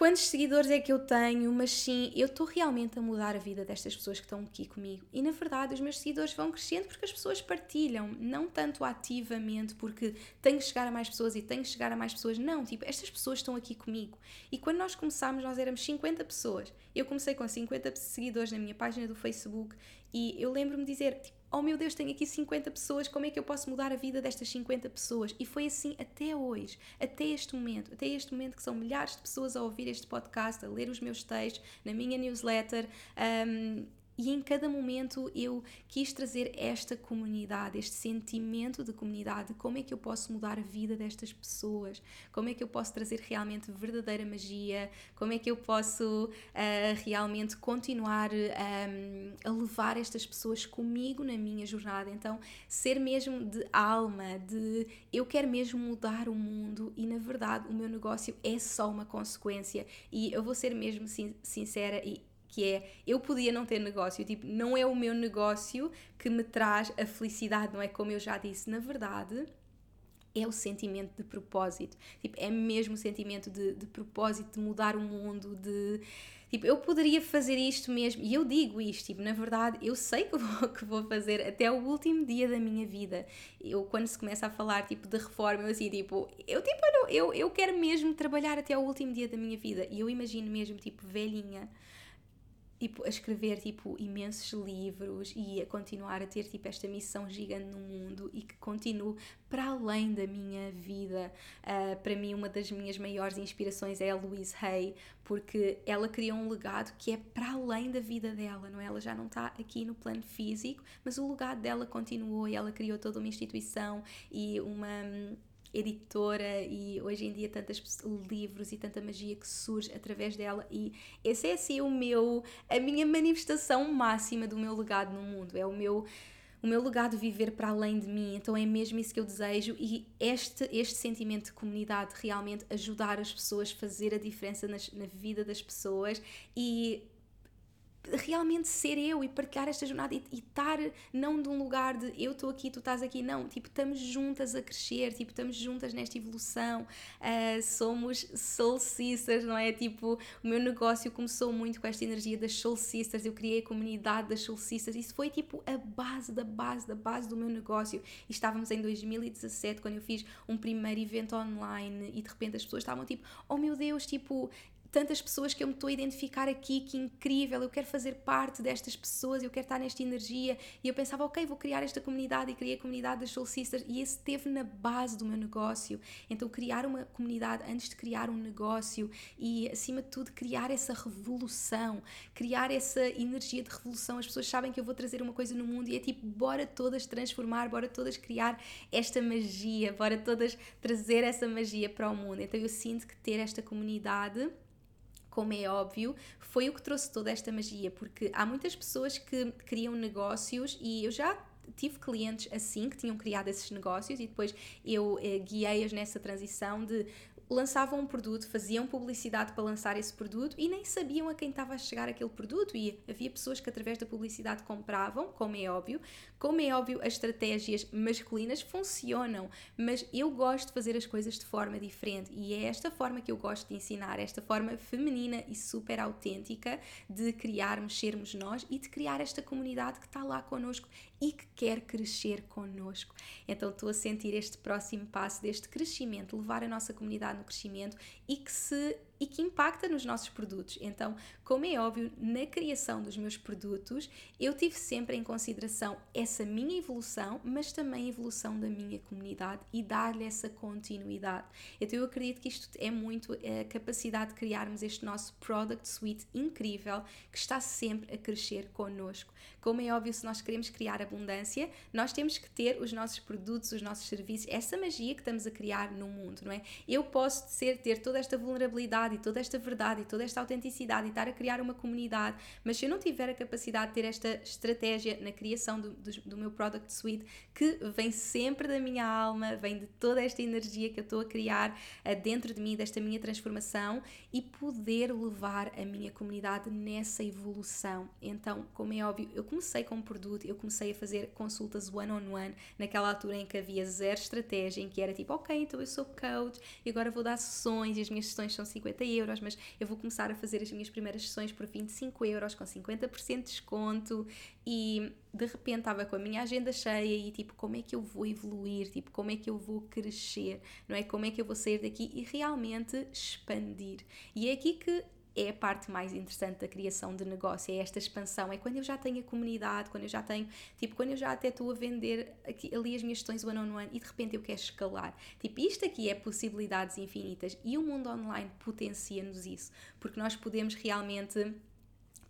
quantos seguidores é que eu tenho, mas sim, eu estou realmente a mudar a vida destas pessoas que estão aqui comigo. E na verdade, os meus seguidores vão crescendo porque as pessoas partilham, não tanto ativamente porque tenho que chegar a mais pessoas e tenho que chegar a mais pessoas. Não, tipo, estas pessoas estão aqui comigo. E quando nós começámos, nós éramos 50 pessoas. Eu comecei com 50 seguidores na minha página do Facebook e eu lembro-me dizer, tipo, oh meu Deus, tenho aqui 50 pessoas, como é que eu posso mudar a vida destas 50 pessoas? E foi assim até hoje, até este momento, até este momento que são milhares de pessoas a ouvir este podcast, a ler os meus textos, na minha newsletter, um, e em cada momento eu quis trazer esta comunidade, este sentimento de comunidade, como é que eu posso mudar a vida destas pessoas, como é que eu posso trazer realmente verdadeira magia, como é que eu posso uh, realmente continuar um, a levar estas pessoas comigo na minha jornada. Então, ser mesmo de alma, de eu quero mesmo mudar o mundo e na verdade o meu negócio é só uma consequência. E eu vou ser mesmo sincera e que é eu podia não ter negócio, tipo, não é o meu negócio que me traz a felicidade, não é como eu já disse, na verdade, é o sentimento de propósito, tipo, é mesmo o sentimento de, de propósito, de mudar o mundo, de tipo, eu poderia fazer isto mesmo, e eu digo isto, tipo, na verdade, eu sei que vou, (laughs) que vou fazer até o último dia da minha vida. Eu, quando se começa a falar, tipo, de reforma, eu assim, tipo, eu, tipo, eu, eu quero mesmo trabalhar até o último dia da minha vida, e eu imagino mesmo, tipo, velhinha, tipo, a escrever tipo, imensos livros e a continuar a ter tipo, esta missão gigante no mundo e que continuo para além da minha vida. Uh, para mim, uma das minhas maiores inspirações é a Louise Hay, porque ela criou um legado que é para além da vida dela, não é? Ela já não está aqui no plano físico, mas o legado dela continuou e ela criou toda uma instituição e uma editora e hoje em dia tantos livros e tanta magia que surge através dela e esse é assim o meu a minha manifestação máxima do meu legado no mundo. É o meu o meu legado viver para além de mim, então é mesmo isso que eu desejo e este, este sentimento de comunidade realmente ajudar as pessoas, fazer a diferença nas, na vida das pessoas e realmente ser eu e partilhar esta jornada e, e estar não de um lugar de eu estou aqui, tu estás aqui, não, tipo, estamos juntas a crescer, tipo, estamos juntas nesta evolução, uh, somos soul sisters, não é? Tipo, o meu negócio começou muito com esta energia das soul sisters, eu criei a comunidade das soul sisters, isso foi tipo a base da base da base do meu negócio e estávamos em 2017 quando eu fiz um primeiro evento online e de repente as pessoas estavam tipo, oh meu Deus, tipo, tantas pessoas que eu me estou a identificar aqui, que incrível, eu quero fazer parte destas pessoas, eu quero estar nesta energia. E eu pensava, ok, vou criar esta comunidade e criei a comunidade das Soul Sisters e esse esteve na base do meu negócio. Então, criar uma comunidade antes de criar um negócio e, acima de tudo, criar essa revolução, criar essa energia de revolução. As pessoas sabem que eu vou trazer uma coisa no mundo e é tipo, bora todas transformar, bora todas criar esta magia, bora todas trazer essa magia para o mundo. Então, eu sinto que ter esta comunidade como é óbvio, foi o que trouxe toda esta magia, porque há muitas pessoas que criam negócios e eu já tive clientes assim que tinham criado esses negócios e depois eu eh, guiei-as nessa transição de lançavam um produto, faziam publicidade para lançar esse produto e nem sabiam a quem estava a chegar aquele produto. E havia pessoas que, através da publicidade, compravam, como é óbvio. Como é óbvio, as estratégias masculinas funcionam, mas eu gosto de fazer as coisas de forma diferente e é esta forma que eu gosto de ensinar, esta forma feminina e super autêntica de criarmos, sermos nós e de criar esta comunidade que está lá connosco e que quer crescer connosco. Então estou a sentir este próximo passo deste crescimento, levar a nossa comunidade no crescimento e que se e que impacta nos nossos produtos. Então, como é óbvio, na criação dos meus produtos, eu tive sempre em consideração essa minha evolução, mas também a evolução da minha comunidade e dar-lhe essa continuidade. Então, eu acredito que isto é muito a capacidade de criarmos este nosso product suite incrível que está sempre a crescer connosco. Como é óbvio, se nós queremos criar abundância, nós temos que ter os nossos produtos, os nossos serviços, essa magia que estamos a criar no mundo, não é? Eu posso ser, ter toda esta vulnerabilidade e toda esta verdade e toda esta autenticidade e estar a criar uma comunidade, mas se eu não tiver a capacidade de ter esta estratégia na criação do, do, do meu product suite, que vem sempre da minha alma, vem de toda esta energia que eu estou a criar uh, dentro de mim, desta minha transformação e poder levar a minha comunidade nessa evolução. Então, como é óbvio, eu comecei com um produto, eu comecei a fazer consultas one-on-one -on -one, naquela altura em que havia zero estratégia, em que era tipo, ok, então eu sou coach e agora vou dar sessões e as minhas sessões são 50 euros, mas eu vou começar a fazer as minhas primeiras sessões por 25 euros com 50% de desconto e de repente estava com a minha agenda cheia e tipo, como é que eu vou evoluir? Tipo, como é que eu vou crescer? Não é? Como é que eu vou sair daqui e realmente expandir? E é aqui que é a parte mais interessante da criação de negócio, é esta expansão, é quando eu já tenho a comunidade, quando eu já tenho, tipo, quando eu já até estou a vender aqui, ali as minhas questões one on one e de repente eu quero escalar. Tipo, isto aqui é possibilidades infinitas e o mundo online potencia-nos isso, porque nós podemos realmente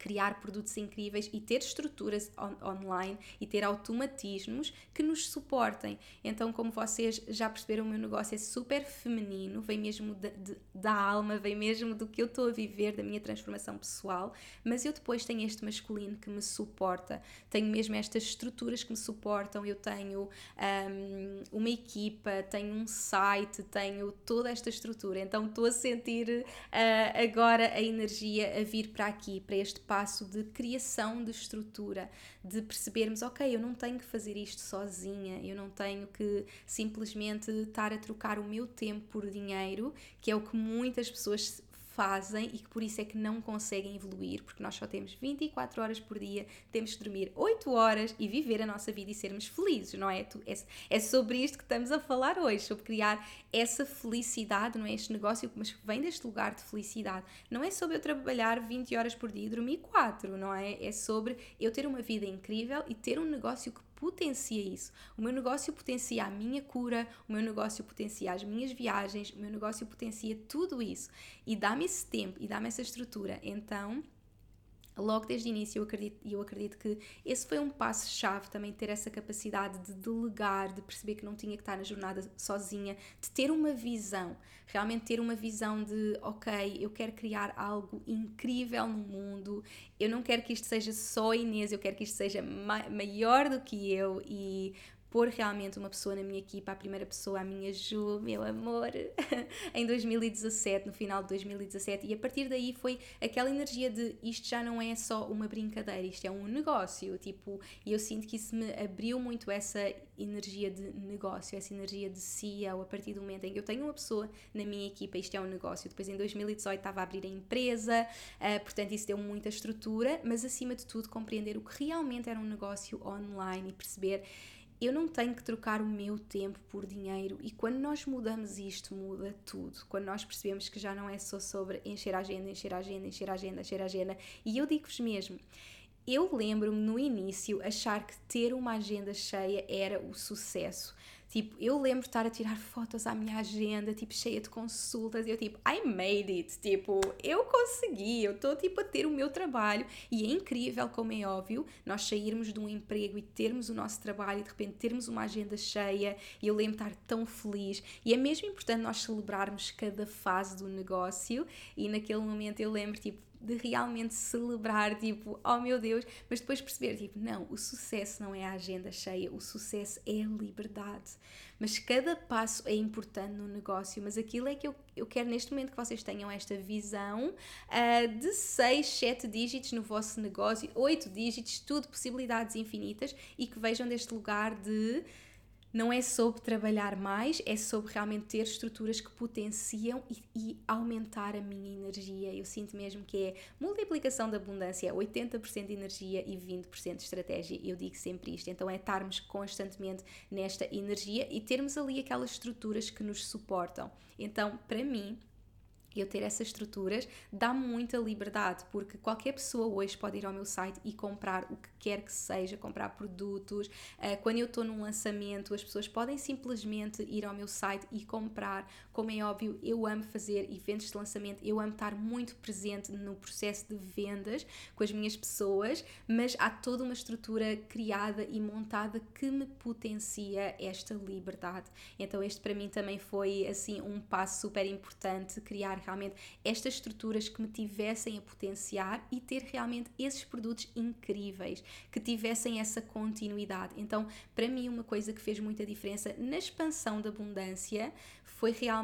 criar produtos incríveis e ter estruturas on online e ter automatismos que nos suportem. Então, como vocês já perceberam, o meu negócio é super feminino, vem mesmo de, de, da alma, vem mesmo do que eu estou a viver, da minha transformação pessoal, mas eu depois tenho este masculino que me suporta, tenho mesmo estas estruturas que me suportam, eu tenho um, uma equipa, tenho um site, tenho toda esta estrutura, então estou a sentir uh, agora a energia a vir para aqui, para este passo de criação de estrutura, de percebermos, ok, eu não tenho que fazer isto sozinha, eu não tenho que simplesmente estar a trocar o meu tempo por dinheiro, que é o que muitas pessoas fazem e que por isso é que não conseguem evoluir, porque nós só temos 24 horas por dia, temos que dormir 8 horas e viver a nossa vida e sermos felizes, não é? É, é sobre isto que estamos a falar hoje, sobre criar essa felicidade, não é? Este negócio, mas vem deste lugar de felicidade. Não é sobre eu trabalhar 20 horas por dia e dormir 4, não é? É sobre eu ter uma vida incrível e ter um negócio que potencia isso. O meu negócio potencia a minha cura, o meu negócio potencia as minhas viagens, o meu negócio potencia tudo isso. E dá-me esse tempo e dá-me essa estrutura. Então, logo desde o início eu acredito, eu acredito que esse foi um passo-chave também ter essa capacidade de delegar, de perceber que não tinha que estar na jornada sozinha, de ter uma visão, realmente ter uma visão de ok, eu quero criar algo incrível no mundo, eu não quero que isto seja só Inês, eu quero que isto seja ma maior do que eu e pôr realmente uma pessoa na minha equipa, a primeira pessoa, a minha Ju, meu amor, (laughs) em 2017, no final de 2017, e a partir daí foi aquela energia de isto já não é só uma brincadeira, isto é um negócio, tipo, e eu sinto que isso me abriu muito essa energia de negócio, essa energia de CEO, a partir do momento em que eu tenho uma pessoa na minha equipa, isto é um negócio. Depois em 2018 estava a abrir a empresa, uh, portanto isso deu muita estrutura, mas acima de tudo compreender o que realmente era um negócio online e perceber eu não tenho que trocar o meu tempo por dinheiro e quando nós mudamos isto, muda tudo. Quando nós percebemos que já não é só sobre encher a agenda, encher a agenda, encher a agenda, encher a agenda. E eu digo-vos mesmo, eu lembro-me no início achar que ter uma agenda cheia era o sucesso. Tipo, eu lembro de estar a tirar fotos à minha agenda, tipo, cheia de consultas, e eu tipo, I made it, tipo, eu consegui, eu estou tipo a ter o meu trabalho, e é incrível, como é óbvio, nós sairmos de um emprego e termos o nosso trabalho e de repente termos uma agenda cheia, e eu lembro de estar tão feliz, e é mesmo importante nós celebrarmos cada fase do negócio, e naquele momento eu lembro, tipo, de realmente celebrar, tipo, oh meu Deus, mas depois perceber, tipo, não, o sucesso não é a agenda cheia, o sucesso é a liberdade. Mas cada passo é importante no negócio, mas aquilo é que eu, eu quero neste momento que vocês tenham esta visão uh, de 6, 7 dígitos no vosso negócio, 8 dígitos, tudo possibilidades infinitas e que vejam deste lugar de não é sobre trabalhar mais, é sobre realmente ter estruturas que potenciam e, e, aumentar a minha energia. Eu sinto mesmo que é multiplicação da abundância, 80% de energia e 20% de estratégia. Eu digo sempre isto. Então é estarmos constantemente nesta energia e termos ali aquelas estruturas que nos suportam. Então, para mim, eu ter essas estruturas dá muita liberdade, porque qualquer pessoa hoje pode ir ao meu site e comprar o que quer que seja, comprar produtos. Uh, quando eu estou num lançamento, as pessoas podem simplesmente ir ao meu site e comprar. Como é óbvio, eu amo fazer eventos de lançamento, eu amo estar muito presente no processo de vendas com as minhas pessoas, mas há toda uma estrutura criada e montada que me potencia esta liberdade. Então, este para mim também foi assim um passo super importante criar realmente estas estruturas que me tivessem a potenciar e ter realmente esses produtos incríveis, que tivessem essa continuidade. Então, para mim, uma coisa que fez muita diferença na expansão da abundância foi realmente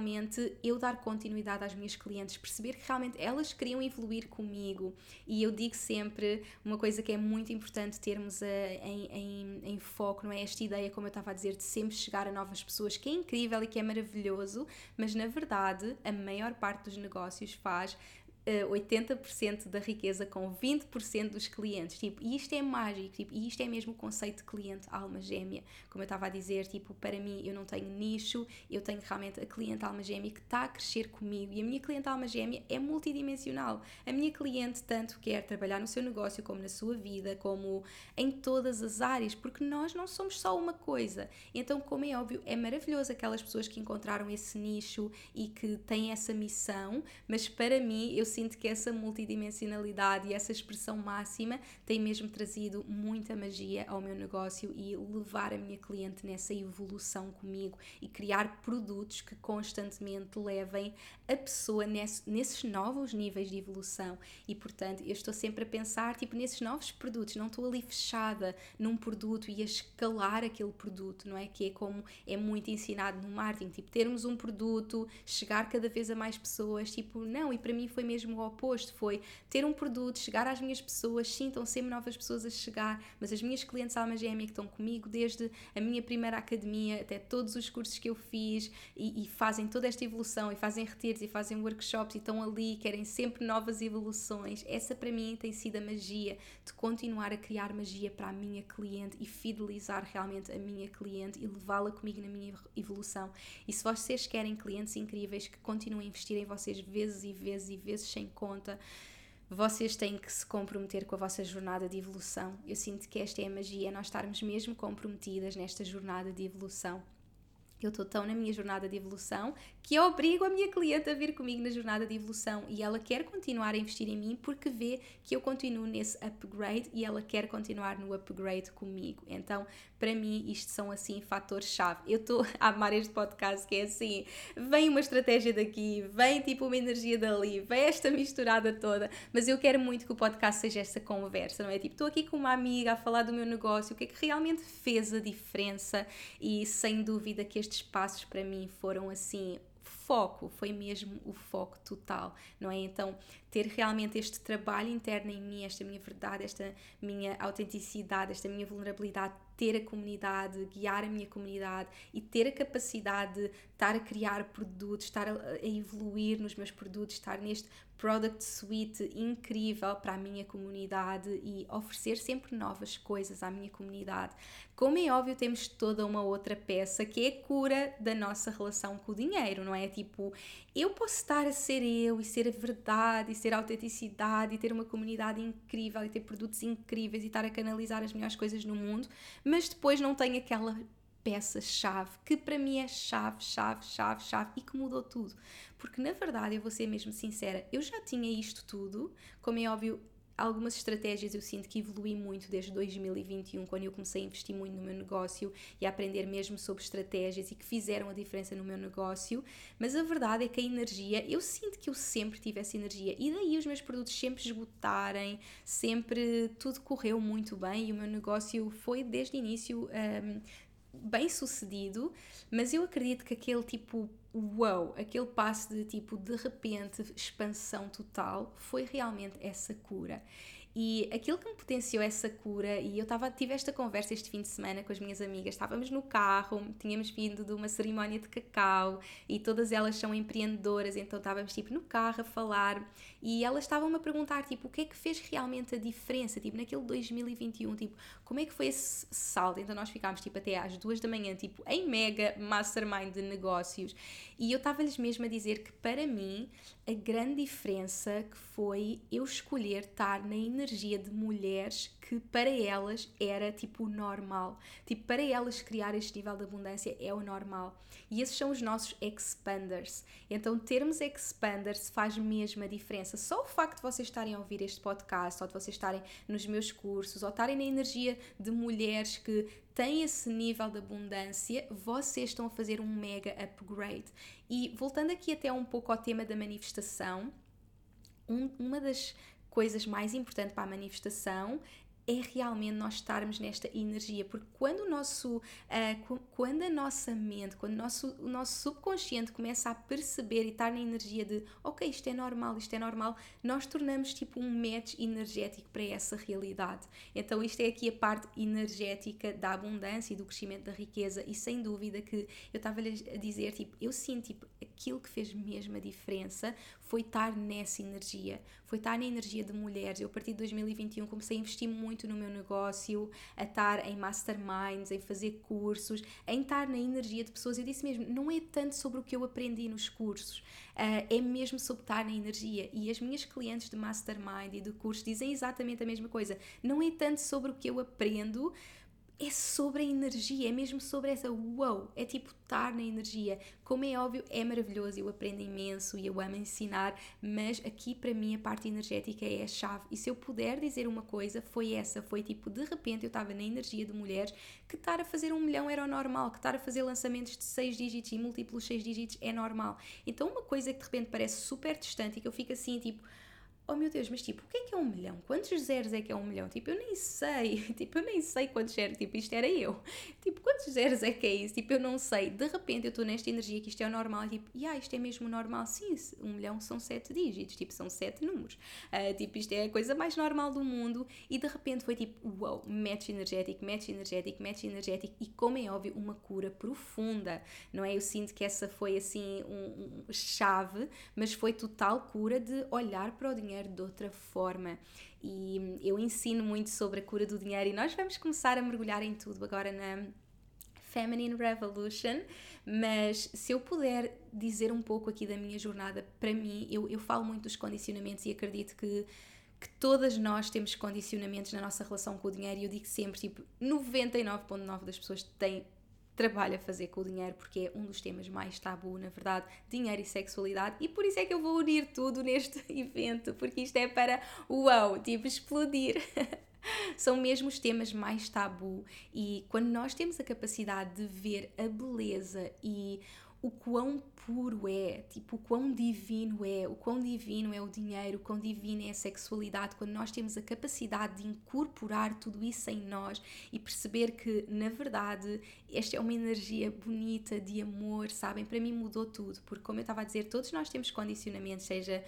eu dar continuidade às minhas clientes, perceber que realmente elas queriam evoluir comigo. E eu digo sempre uma coisa que é muito importante termos a, eh, em, em, em foco, não é? Esta ideia, como eu estava a dizer, de sempre chegar a novas pessoas, que é incrível e que é maravilhoso, mas na verdade a maior parte dos negócios faz 80% da riqueza com 20% dos clientes. Tipo, e isto é mágico, tipo, e isto é mesmo o conceito de cliente alma gêmea. Como eu estava a dizer, tipo, para mim eu não tenho nicho, eu tenho realmente a cliente alma gêmea que está a crescer comigo e a minha cliente alma gêmea é multidimensional. A minha cliente tanto quer trabalhar no seu negócio como na sua vida, como em todas as áreas, porque nós não somos só uma coisa. Então, como é óbvio, é maravilhoso aquelas pessoas que encontraram esse nicho e que têm essa missão, mas para mim eu sinto que essa multidimensionalidade e essa expressão máxima tem mesmo trazido muita magia ao meu negócio e levar a minha cliente nessa evolução comigo e criar produtos que constantemente levem a pessoa nesse, nesses novos níveis de evolução. E portanto, eu estou sempre a pensar tipo nesses novos produtos, não estou ali fechada num produto e a escalar aquele produto, não é? Que é como é muito ensinado no marketing, tipo termos um produto, chegar cada vez a mais pessoas, tipo, não, e para mim foi mesmo o oposto, foi ter um produto, chegar às minhas pessoas, sintam sempre novas pessoas a chegar, mas as minhas clientes alma gêmea que estão comigo desde a minha primeira academia até todos os cursos que eu fiz e, e fazem toda esta evolução e fazem e fazem workshops e estão ali, querem sempre novas evoluções. Essa para mim tem sido a magia de continuar a criar magia para a minha cliente e fidelizar realmente a minha cliente e levá-la comigo na minha evolução. E se vocês querem clientes incríveis que continuem a investir em vocês vezes e vezes e vezes sem conta. Vocês têm que se comprometer com a vossa jornada de evolução. Eu sinto que esta é a magia, nós estarmos mesmo comprometidas nesta jornada de evolução. Eu estou tão na minha jornada de evolução que eu obrigo a minha cliente a vir comigo na jornada de evolução e ela quer continuar a investir em mim porque vê que eu continuo nesse upgrade e ela quer continuar no upgrade comigo. Então, para mim, isto são assim fatores-chave. Eu estou (laughs) a amar este podcast que é assim: vem uma estratégia daqui, vem tipo uma energia dali, vem esta misturada toda, mas eu quero muito que o podcast seja essa conversa, não é? Tipo, estou aqui com uma amiga a falar do meu negócio, o que é que realmente fez a diferença e sem dúvida que estes passos para mim foram assim foco, foi mesmo o foco total, não é? Então, ter realmente este trabalho interno em mim, esta minha verdade, esta minha autenticidade, esta minha vulnerabilidade, ter a comunidade, guiar a minha comunidade e ter a capacidade de estar a criar produtos, estar a, evoluir nos meus produtos, estar neste product suite incrível para a minha comunidade e oferecer sempre novas coisas à minha comunidade. Como é óbvio, temos toda uma outra peça que é a cura da nossa relação com o dinheiro, não é? Tipo, eu posso estar a ser eu e ser a verdade e ser a autenticidade e ter uma comunidade incrível e ter produtos incríveis e estar a canalizar as melhores coisas no mundo, mas depois não tenho aquela peça-chave que para mim é chave, chave, chave, chave e que mudou tudo. Porque na verdade, eu vou ser mesmo sincera, eu já tinha isto tudo, como é óbvio, algumas estratégias eu sinto que evolui muito desde 2021, quando eu comecei a investir muito no meu negócio e a aprender mesmo sobre estratégias e que fizeram a diferença no meu negócio. Mas a verdade é que a energia, eu sinto que eu sempre tive essa energia e daí os meus produtos sempre esgotarem, sempre tudo correu muito bem e o meu negócio foi desde o início. Um, bem sucedido, mas eu acredito que aquele tipo wow, aquele passo de tipo de repente expansão total foi realmente essa cura. E aquilo que me potenciou essa cura, e eu tava, tive esta conversa este fim de semana com as minhas amigas, estávamos no carro, tínhamos vindo de uma cerimónia de cacau e todas elas são empreendedoras, então estávamos tipo no carro a falar e elas estavam-me a perguntar tipo o que é que fez realmente a diferença, tipo naquele 2021, tipo como é que foi esse salto? Então nós ficámos tipo até às duas da manhã, tipo em mega mastermind de negócios e eu estava-lhes mesmo a dizer que para mim a grande diferença que foi eu escolher estar na energia de mulheres que para elas era tipo normal. Tipo, para elas criar este nível de abundância é o normal. E esses são os nossos expanders. Então, termos expanders faz mesmo a diferença. Só o facto de vocês estarem a ouvir este podcast, ou de vocês estarem nos meus cursos, ou estarem na energia de mulheres que têm esse nível de abundância, vocês estão a fazer um mega upgrade. E voltando aqui até um pouco ao tema da manifestação, um, uma das coisas mais importantes para a manifestação é realmente nós estarmos nesta energia, porque quando o nosso, uh, quando a nossa mente, quando o nosso, o nosso subconsciente começa a perceber e estar na energia de ok, isto é normal, isto é normal, nós tornamos tipo um match energético para essa realidade. Então isto é aqui a parte energética da abundância e do crescimento da riqueza e sem dúvida que eu estava a dizer, tipo, eu sinto tipo, aquilo que fez mesmo a diferença foi estar nessa energia, foi estar na energia de mulheres. Eu a partir de 2021 comecei a investir muito no meu negócio, a estar em masterminds, em fazer cursos, em estar na energia de pessoas. Eu disse mesmo, não é tanto sobre o que eu aprendi nos cursos, uh, é mesmo sobre estar na energia. E as minhas clientes de mastermind e de curso dizem exatamente a mesma coisa. Não é tanto sobre o que eu aprendo, é sobre a energia, é mesmo sobre essa wow, é tipo estar na energia. Como é óbvio, é maravilhoso, eu aprendo imenso e eu amo ensinar, mas aqui para mim a parte energética é a chave. E se eu puder dizer uma coisa, foi essa: foi tipo, de repente eu estava na energia de mulheres que estar a fazer um milhão era normal, que estar a fazer lançamentos de seis dígitos e múltiplos seis dígitos é normal. Então, uma coisa que de repente parece super distante e que eu fico assim, tipo oh meu Deus, mas tipo, o que é que é um milhão? Quantos zeros é que é um milhão? Tipo, eu nem sei, (laughs) tipo, eu nem sei quantos zeros, tipo, isto era eu. Tipo, quantos zeros é que é isso? Tipo, eu não sei. De repente eu estou nesta energia que isto é o normal, tipo, e ah, isto é mesmo normal? Sim, um milhão são sete dígitos, tipo, são sete números. Uh, tipo, isto é a coisa mais normal do mundo e de repente foi tipo, uau, wow, match energético, match energético, match energético e como é óbvio, uma cura profunda, não é? Eu sinto que essa foi assim, um, um chave, mas foi total cura de olhar para o dinheiro dinheiro de outra forma. E eu ensino muito sobre a cura do dinheiro e nós vamos começar a mergulhar em tudo agora na Feminine Revolution, mas se eu puder dizer um pouco aqui da minha jornada, para mim, eu, eu falo muito dos condicionamentos e acredito que que todas nós temos condicionamentos na nossa relação com o dinheiro e eu digo sempre, tipo, 99.9 das pessoas têm trabalho a fazer com o dinheiro, porque é um dos temas mais tabu, na verdade, dinheiro e sexualidade, e por isso é que eu vou unir tudo neste (laughs) evento, porque isto é para uau, tipo explodir. (laughs) São mesmo os temas mais tabu, e quando nós temos a capacidade de ver a beleza e o quão puro é, tipo, o quão divino é, o quão divino é o dinheiro, o quão divino é a sexualidade, quando nós temos a capacidade de incorporar tudo isso em nós e perceber que, na verdade, esta é uma energia bonita de amor, sabem? Para mim mudou tudo, porque, como eu estava a dizer, todos nós temos condicionamentos, seja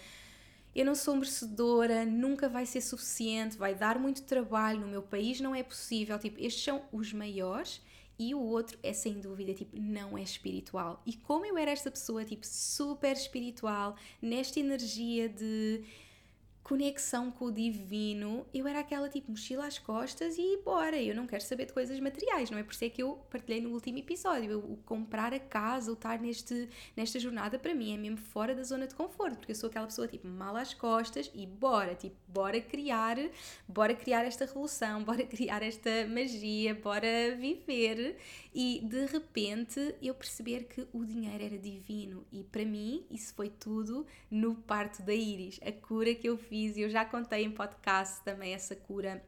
eu não sou merecedora, nunca vai ser suficiente, vai dar muito trabalho, no meu país não é possível. Tipo, estes são os maiores e o outro é sem dúvida, tipo, não é espiritual. E como eu era esta pessoa, tipo, super espiritual, nesta energia de conexão com o divino, eu era aquela tipo mochila às costas e bora, eu não quero saber de coisas materiais, não é? Por isso é que eu partilhei no último episódio, o comprar a casa, o estar neste, nesta jornada para mim é mesmo fora da zona de conforto, porque eu sou aquela pessoa tipo mal às costas e bora, tipo, bora criar, bora criar esta revolução, (laughs) bora criar esta magia, bora viver e de repente eu perceber que o dinheiro era divino. E para mim isso foi tudo no parto da Iris, a cura que eu fiz e eu já contei em podcast também essa cura.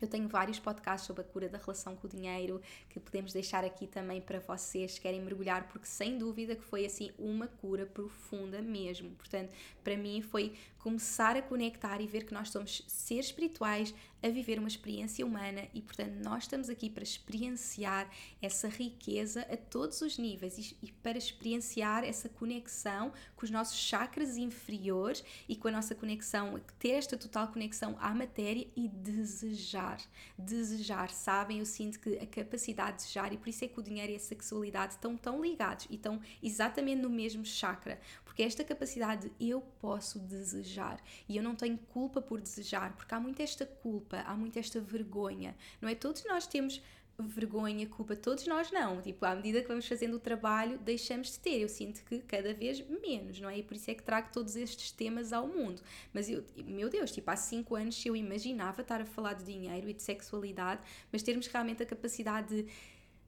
Eu tenho vários podcasts sobre a cura da relação com o dinheiro que podemos deixar aqui também para vocês que querem mergulhar, porque sem dúvida que foi assim uma cura profunda mesmo. Portanto, para mim foi começar a conectar e ver que nós somos seres espirituais a viver uma experiência humana e, portanto, nós estamos aqui para experienciar essa riqueza a todos os níveis e, para experienciar essa conexão com os nossos chakras inferiores e com a nossa conexão, ter esta total conexão à matéria e desejar. Desejar, sabem? Eu sinto que a capacidade de desejar, e por isso é que o dinheiro e a sexualidade estão tão ligados e estão exatamente no mesmo chakra, porque esta capacidade de eu posso desejar e eu não tenho culpa por desejar, porque há muito esta culpa, há muito esta vergonha, não é? Todos nós temos vergonha, culpa, todos nós não. Tipo, à medida que vamos fazendo o trabalho, deixamos de ter. Eu sinto que cada vez menos, não é? E por isso é que trago todos estes temas ao mundo. Mas eu, meu Deus, tipo, há cinco anos eu imaginava estar a falar de dinheiro e de sexualidade, mas termos realmente a capacidade de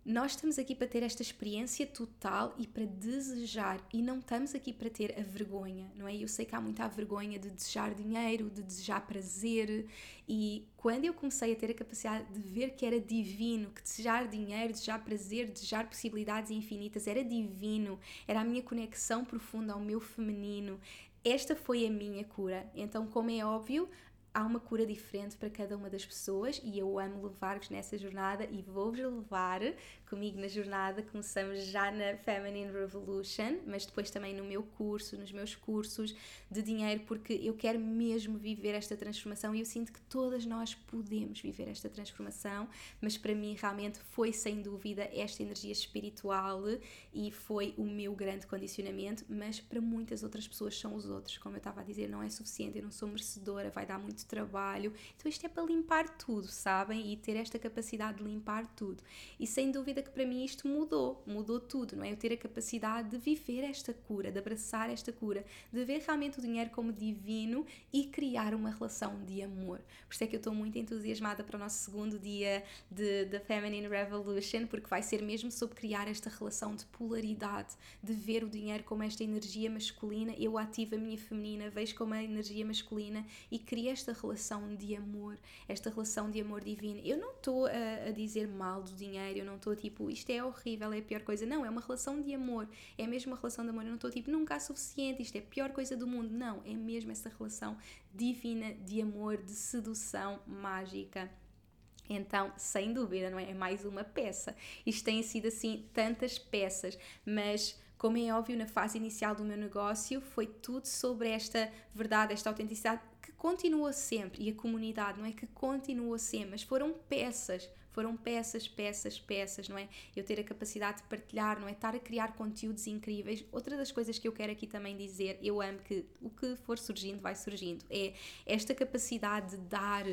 nós estamos aqui para ter esta experiência total e para desejar, e não estamos aqui para ter a vergonha, não é? Eu sei que há muita vergonha de desejar dinheiro, de desejar prazer, e quando eu comecei a ter a capacidade de ver que era divino, que desejar dinheiro, desejar prazer, desejar possibilidades infinitas era divino, era a minha conexão profunda ao meu feminino, esta foi a minha cura. Então, como é óbvio, há uma cura diferente para cada uma das pessoas e eu amo levar-vos nessa jornada e vou-vos levar comigo na jornada. Começamos já na Feminine Revolution, mas depois também no meu curso, nos meus cursos de dinheiro, porque eu quero mesmo viver esta transformação e eu sinto que todas nós podemos viver esta transformação, mas para mim realmente foi sem dúvida esta energia espiritual e foi o meu grande condicionamento, mas para muitas outras pessoas são os outros. Como eu estava a dizer, não é suficiente, eu não sou merecedora, vai dar muito trabalho. Então isto é para limpar tudo, sabem? E ter esta capacidade de limpar tudo. E sem dúvida que para mim isto mudou, mudou tudo, não é? Eu ter a capacidade de viver esta cura, de abraçar esta cura, de ver realmente o dinheiro como divino e criar uma relação de amor. Por isso é que eu estou muito entusiasmada para o nosso segundo dia de, de Feminine Revolution, porque vai ser mesmo sobre criar esta relação de polaridade, de ver o dinheiro como esta energia masculina, eu ativo a minha feminina, vejo como a energia masculina e crio esta relação de amor, esta relação de amor divino. Eu não estou a, a, dizer mal do dinheiro, eu não estou tipo, isto é horrível, é a pior coisa. Não, é uma relação de amor, é mesmo uma relação de amor. Eu não estou tipo, nunca há suficiente, isto é a pior coisa do mundo. Não, é mesmo essa relação divina de amor, de sedução mágica. Então, sem dúvida, não é? É mais uma peça. Isto tem sido assim tantas peças, mas como é óbvio, na fase inicial do meu negócio foi tudo sobre esta verdade, esta autenticidade que continua sempre e a comunidade, não é que continua sempre, mas foram peças, foram peças, peças, peças, não é? Eu ter a capacidade de partilhar, não é? Estar a criar conteúdos incríveis. Outra das coisas que eu quero aqui também dizer, eu amo que o que for surgindo vai surgindo, é esta capacidade de dar,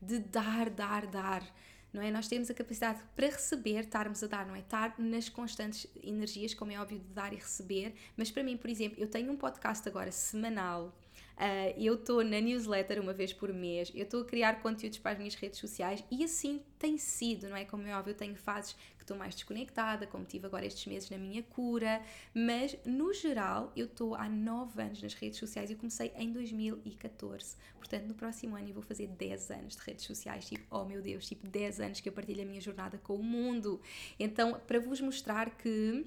de dar, dar, dar não é? Nós temos a capacidade para receber, estarmos a dar, não é? Estar nas constantes energias, como é óbvio, de dar e receber, mas para mim, por exemplo, eu tenho um podcast agora semanal Uh, eu estou na newsletter uma vez por mês, eu estou a criar conteúdos para as minhas redes sociais e assim tem sido, não é? Como é óbvio, tenho fases que estou mais desconectada, como tive agora estes meses na minha cura, mas no geral eu estou há 9 anos nas redes sociais e comecei em 2014. Portanto, no próximo ano eu vou fazer 10 anos de redes sociais, tipo, oh meu Deus, tipo 10 anos que eu partilho a minha jornada com o mundo. Então, para vos mostrar que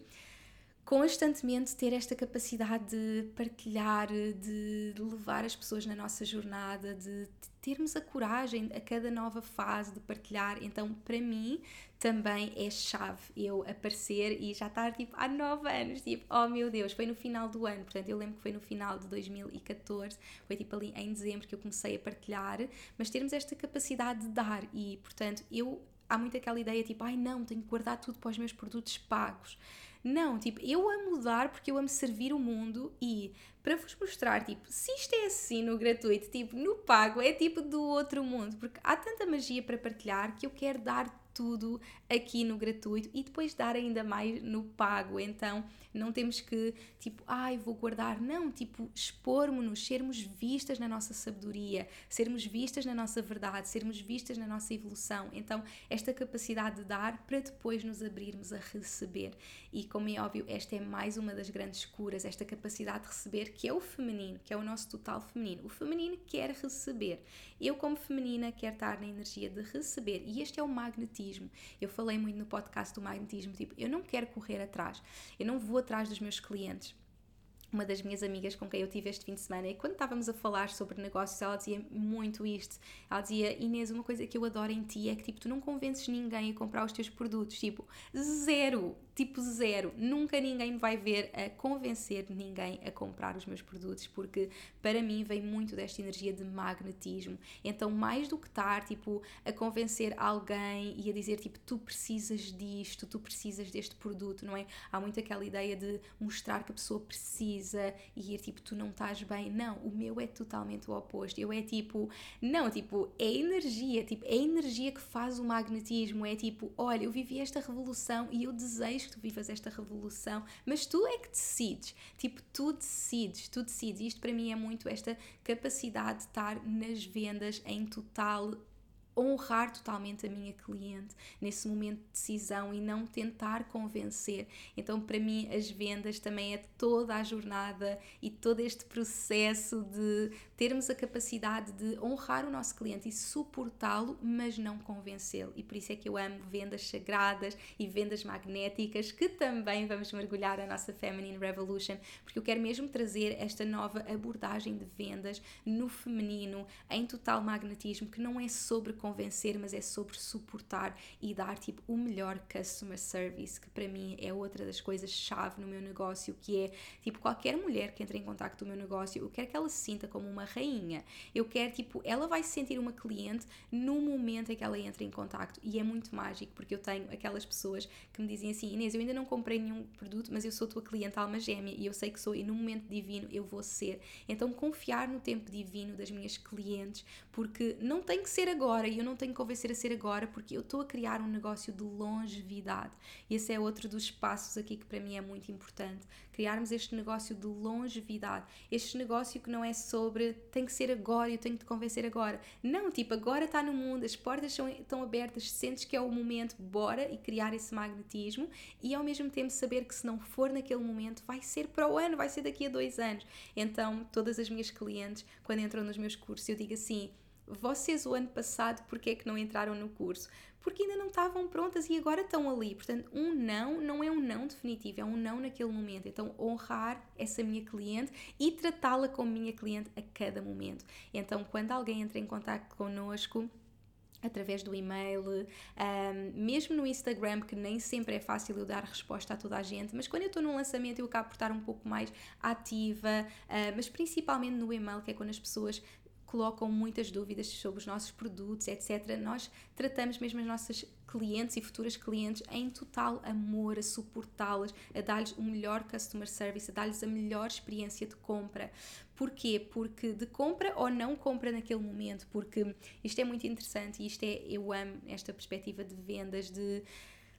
constantemente ter esta capacidade de partilhar, de levar as pessoas na nossa jornada, de termos a coragem a cada nova fase de partilhar. Então, para mim, também é chave eu aparecer e já estar tipo há nove anos, tipo, oh meu Deus, foi no final do ano, portanto, eu lembro que foi no final de 2014, foi tipo ali em dezembro que eu comecei a partilhar, mas termos esta capacidade de dar e, portanto, eu. Há muito aquela ideia tipo, ai não, tenho que guardar tudo para os meus produtos pagos. Não, tipo, eu amo dar porque eu amo servir o mundo e para vos mostrar, tipo, se isto é assim no gratuito, tipo, no pago, é tipo do outro mundo, porque há tanta magia para partilhar que eu quero dar tudo aqui no gratuito e depois dar ainda mais no pago. Então não temos que, tipo, ai, vou guardar. Não, tipo, expormos-nos, sermos vistas na nossa sabedoria, sermos vistas na nossa verdade, sermos vistas na nossa evolução. Então, esta capacidade de dar para depois nos abrirmos a receber. E como é óbvio, esta é mais uma das grandes curas, esta capacidade de receber, que é o feminino, que é o nosso total feminino. O feminino quer receber. Eu, como feminina, quero estar na energia de receber. E este é o magnetismo. Eu falei muito no podcast do magnetismo, tipo, eu não quero correr atrás, eu não vou atrás dos meus clientes uma das minhas amigas com quem eu tive este fim de semana, e quando estávamos a falar sobre negócios, ela dizia muito isto. Ela dizia: Inês, uma coisa que eu adoro em ti é que tipo, tu não convences ninguém a comprar os teus produtos. Tipo, zero tipo zero. Nunca ninguém vai ver a convencer ninguém a comprar os meus produtos, porque para mim vem muito desta energia de magnetismo. Então, mais do que estar tipo a convencer alguém e a dizer tipo tu precisas disto, tu precisas deste produto, não é? Há muito aquela ideia de mostrar que a pessoa precisa e ir tipo tu não estás bem. Não, o meu é totalmente o oposto. Eu é tipo, não, tipo, é energia, tipo, é energia que faz o magnetismo, é tipo, olha, eu vivi esta revolução e eu desejo que tu vivas esta revolução, mas tu é que decides. Tipo, tu decides, tu decides. Isto para mim é muito esta capacidade de estar nas vendas em total honrar totalmente a minha cliente nesse momento de decisão e não tentar convencer. Então, para mim, as vendas também é toda a jornada e todo este processo de termos a capacidade de honrar o nosso cliente e suportá-lo, mas não convencê-lo. E por isso é que eu amo vendas sagradas e vendas magnéticas, que também vamos mergulhar a nossa Feminine Revolution, porque eu quero mesmo trazer esta nova abordagem de vendas no feminino, em total magnetismo, que não é sobre convencer, mas é sobre suportar e dar tipo o melhor customer service, que para mim é outra das coisas chave no meu negócio, que é tipo qualquer mulher que entra em contato com o meu negócio, eu quero que ela se sinta como uma rainha. Eu quero tipo, ela vai se sentir uma cliente no momento em que ela entra em contato e é muito mágico porque eu tenho aquelas pessoas que me dizem assim, Inês, eu ainda não comprei nenhum produto, mas eu sou tua cliente alma gêmea e eu sei que sou e no momento divino eu vou ser. Então confiar no tempo divino das minhas clientes, porque não tem que ser agora eu não tenho que convencer a ser agora porque eu estou a criar um negócio de longevidade. E esse é outro dos passos aqui que para mim é muito importante. Criarmos este negócio de longevidade. Este negócio que não é sobre tem que ser agora, eu tenho que te convencer agora. Não, tipo, agora está no mundo, as portas são, estão abertas, sentes que é o momento, bora e criar esse magnetismo e ao mesmo tempo saber que se não for naquele momento, vai ser para o ano, vai ser daqui a dois anos. Então, todas as minhas clientes, quando entram nos meus cursos, eu digo assim vocês o ano passado porque é que não entraram no curso? Porque ainda não estavam prontas e agora estão ali. Portanto, um não não é um não definitivo, é um não naquele momento. Então, honrar essa minha cliente e tratá-la como minha cliente a cada momento. Então, quando alguém entra em contato connosco, através do e-mail, um, mesmo no Instagram, que nem sempre é fácil eu dar resposta a toda a gente, mas quando eu estou num lançamento eu acabo por estar um pouco mais ativa, uh, mas principalmente no e-mail, que é quando as pessoas colocam muitas dúvidas sobre os nossos produtos, etc. Nós tratamos mesmo as nossas clientes e futuras clientes em total amor, a suportá-las, a dar-lhes o melhor customer service, a dar-lhes a melhor experiência de compra. Porquê? Porque de compra ou não compra naquele momento, porque isto é muito interessante e isto é, eu amo esta perspectiva de vendas, de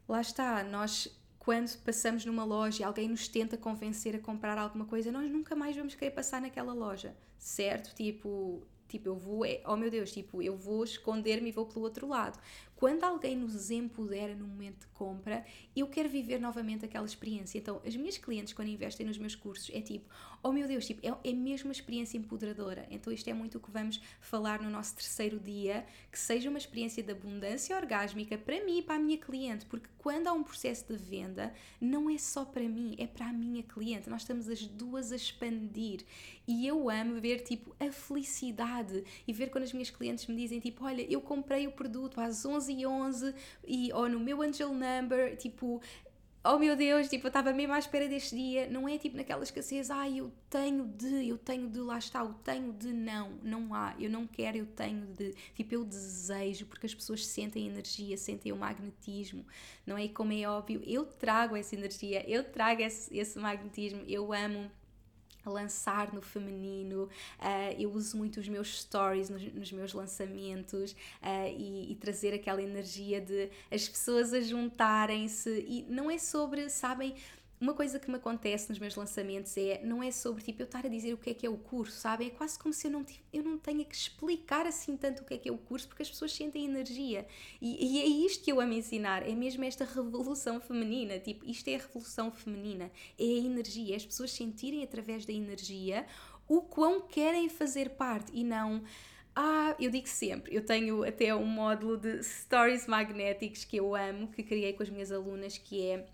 lá está, nós quando passamos numa loja e alguém nos tenta convencer a comprar alguma coisa, nós nunca mais vamos querer passar naquela loja, certo? Tipo, Tipo, eu vou, é, oh meu Deus, tipo, eu vou esconder-me e vou pelo outro lado. Quando alguém nos empodera no momento de compra, eu quero viver novamente aquela experiência. Então, as minhas clientes, quando investem nos meus cursos, é tipo, oh meu Deus, tipo, é, é mesmo uma experiência empoderadora. Então, isto é muito o que vamos falar no nosso terceiro dia, que seja uma experiência de abundância orgásmica para mim e para a minha cliente, porque quando há um processo de venda, não é só para mim, é para a minha cliente. Nós estamos as duas a expandir. E eu amo ver, tipo, a felicidade e ver quando as minhas clientes me dizem, tipo, olha, eu comprei o produto às 11 11 e 11 ou no meu angel number, tipo, oh meu Deus, tipo, eu estava mesmo à espera deste dia, não é tipo naquela escassez, ah, eu tenho de, eu tenho de, lá está, eu tenho de, não, não há, eu não quero, eu tenho de, tipo, eu desejo, porque as pessoas sentem energia, sentem o magnetismo, não é? E como é óbvio, eu trago essa energia, eu trago esse, esse magnetismo, eu amo lançar no feminino, uh, eu uso muito os meus stories nos, nos meus lançamentos uh, e, e, trazer aquela energia de as pessoas a juntarem-se e não é sobre, sabem, uma coisa que me acontece nos meus lançamentos é, não é sobre tipo eu estar a dizer o que é que é o curso, sabe? É quase como se eu não, eu não tenha que explicar assim tanto o que é que é o curso, porque as pessoas sentem energia. E, e é isto que eu amo ensinar, é mesmo esta revolução feminina. Tipo, isto é a revolução feminina, é a energia, é as pessoas sentirem através da energia o quão querem fazer parte e não. Ah, eu digo sempre, eu tenho até um módulo de stories magnéticos que eu amo, que criei com as minhas alunas, que é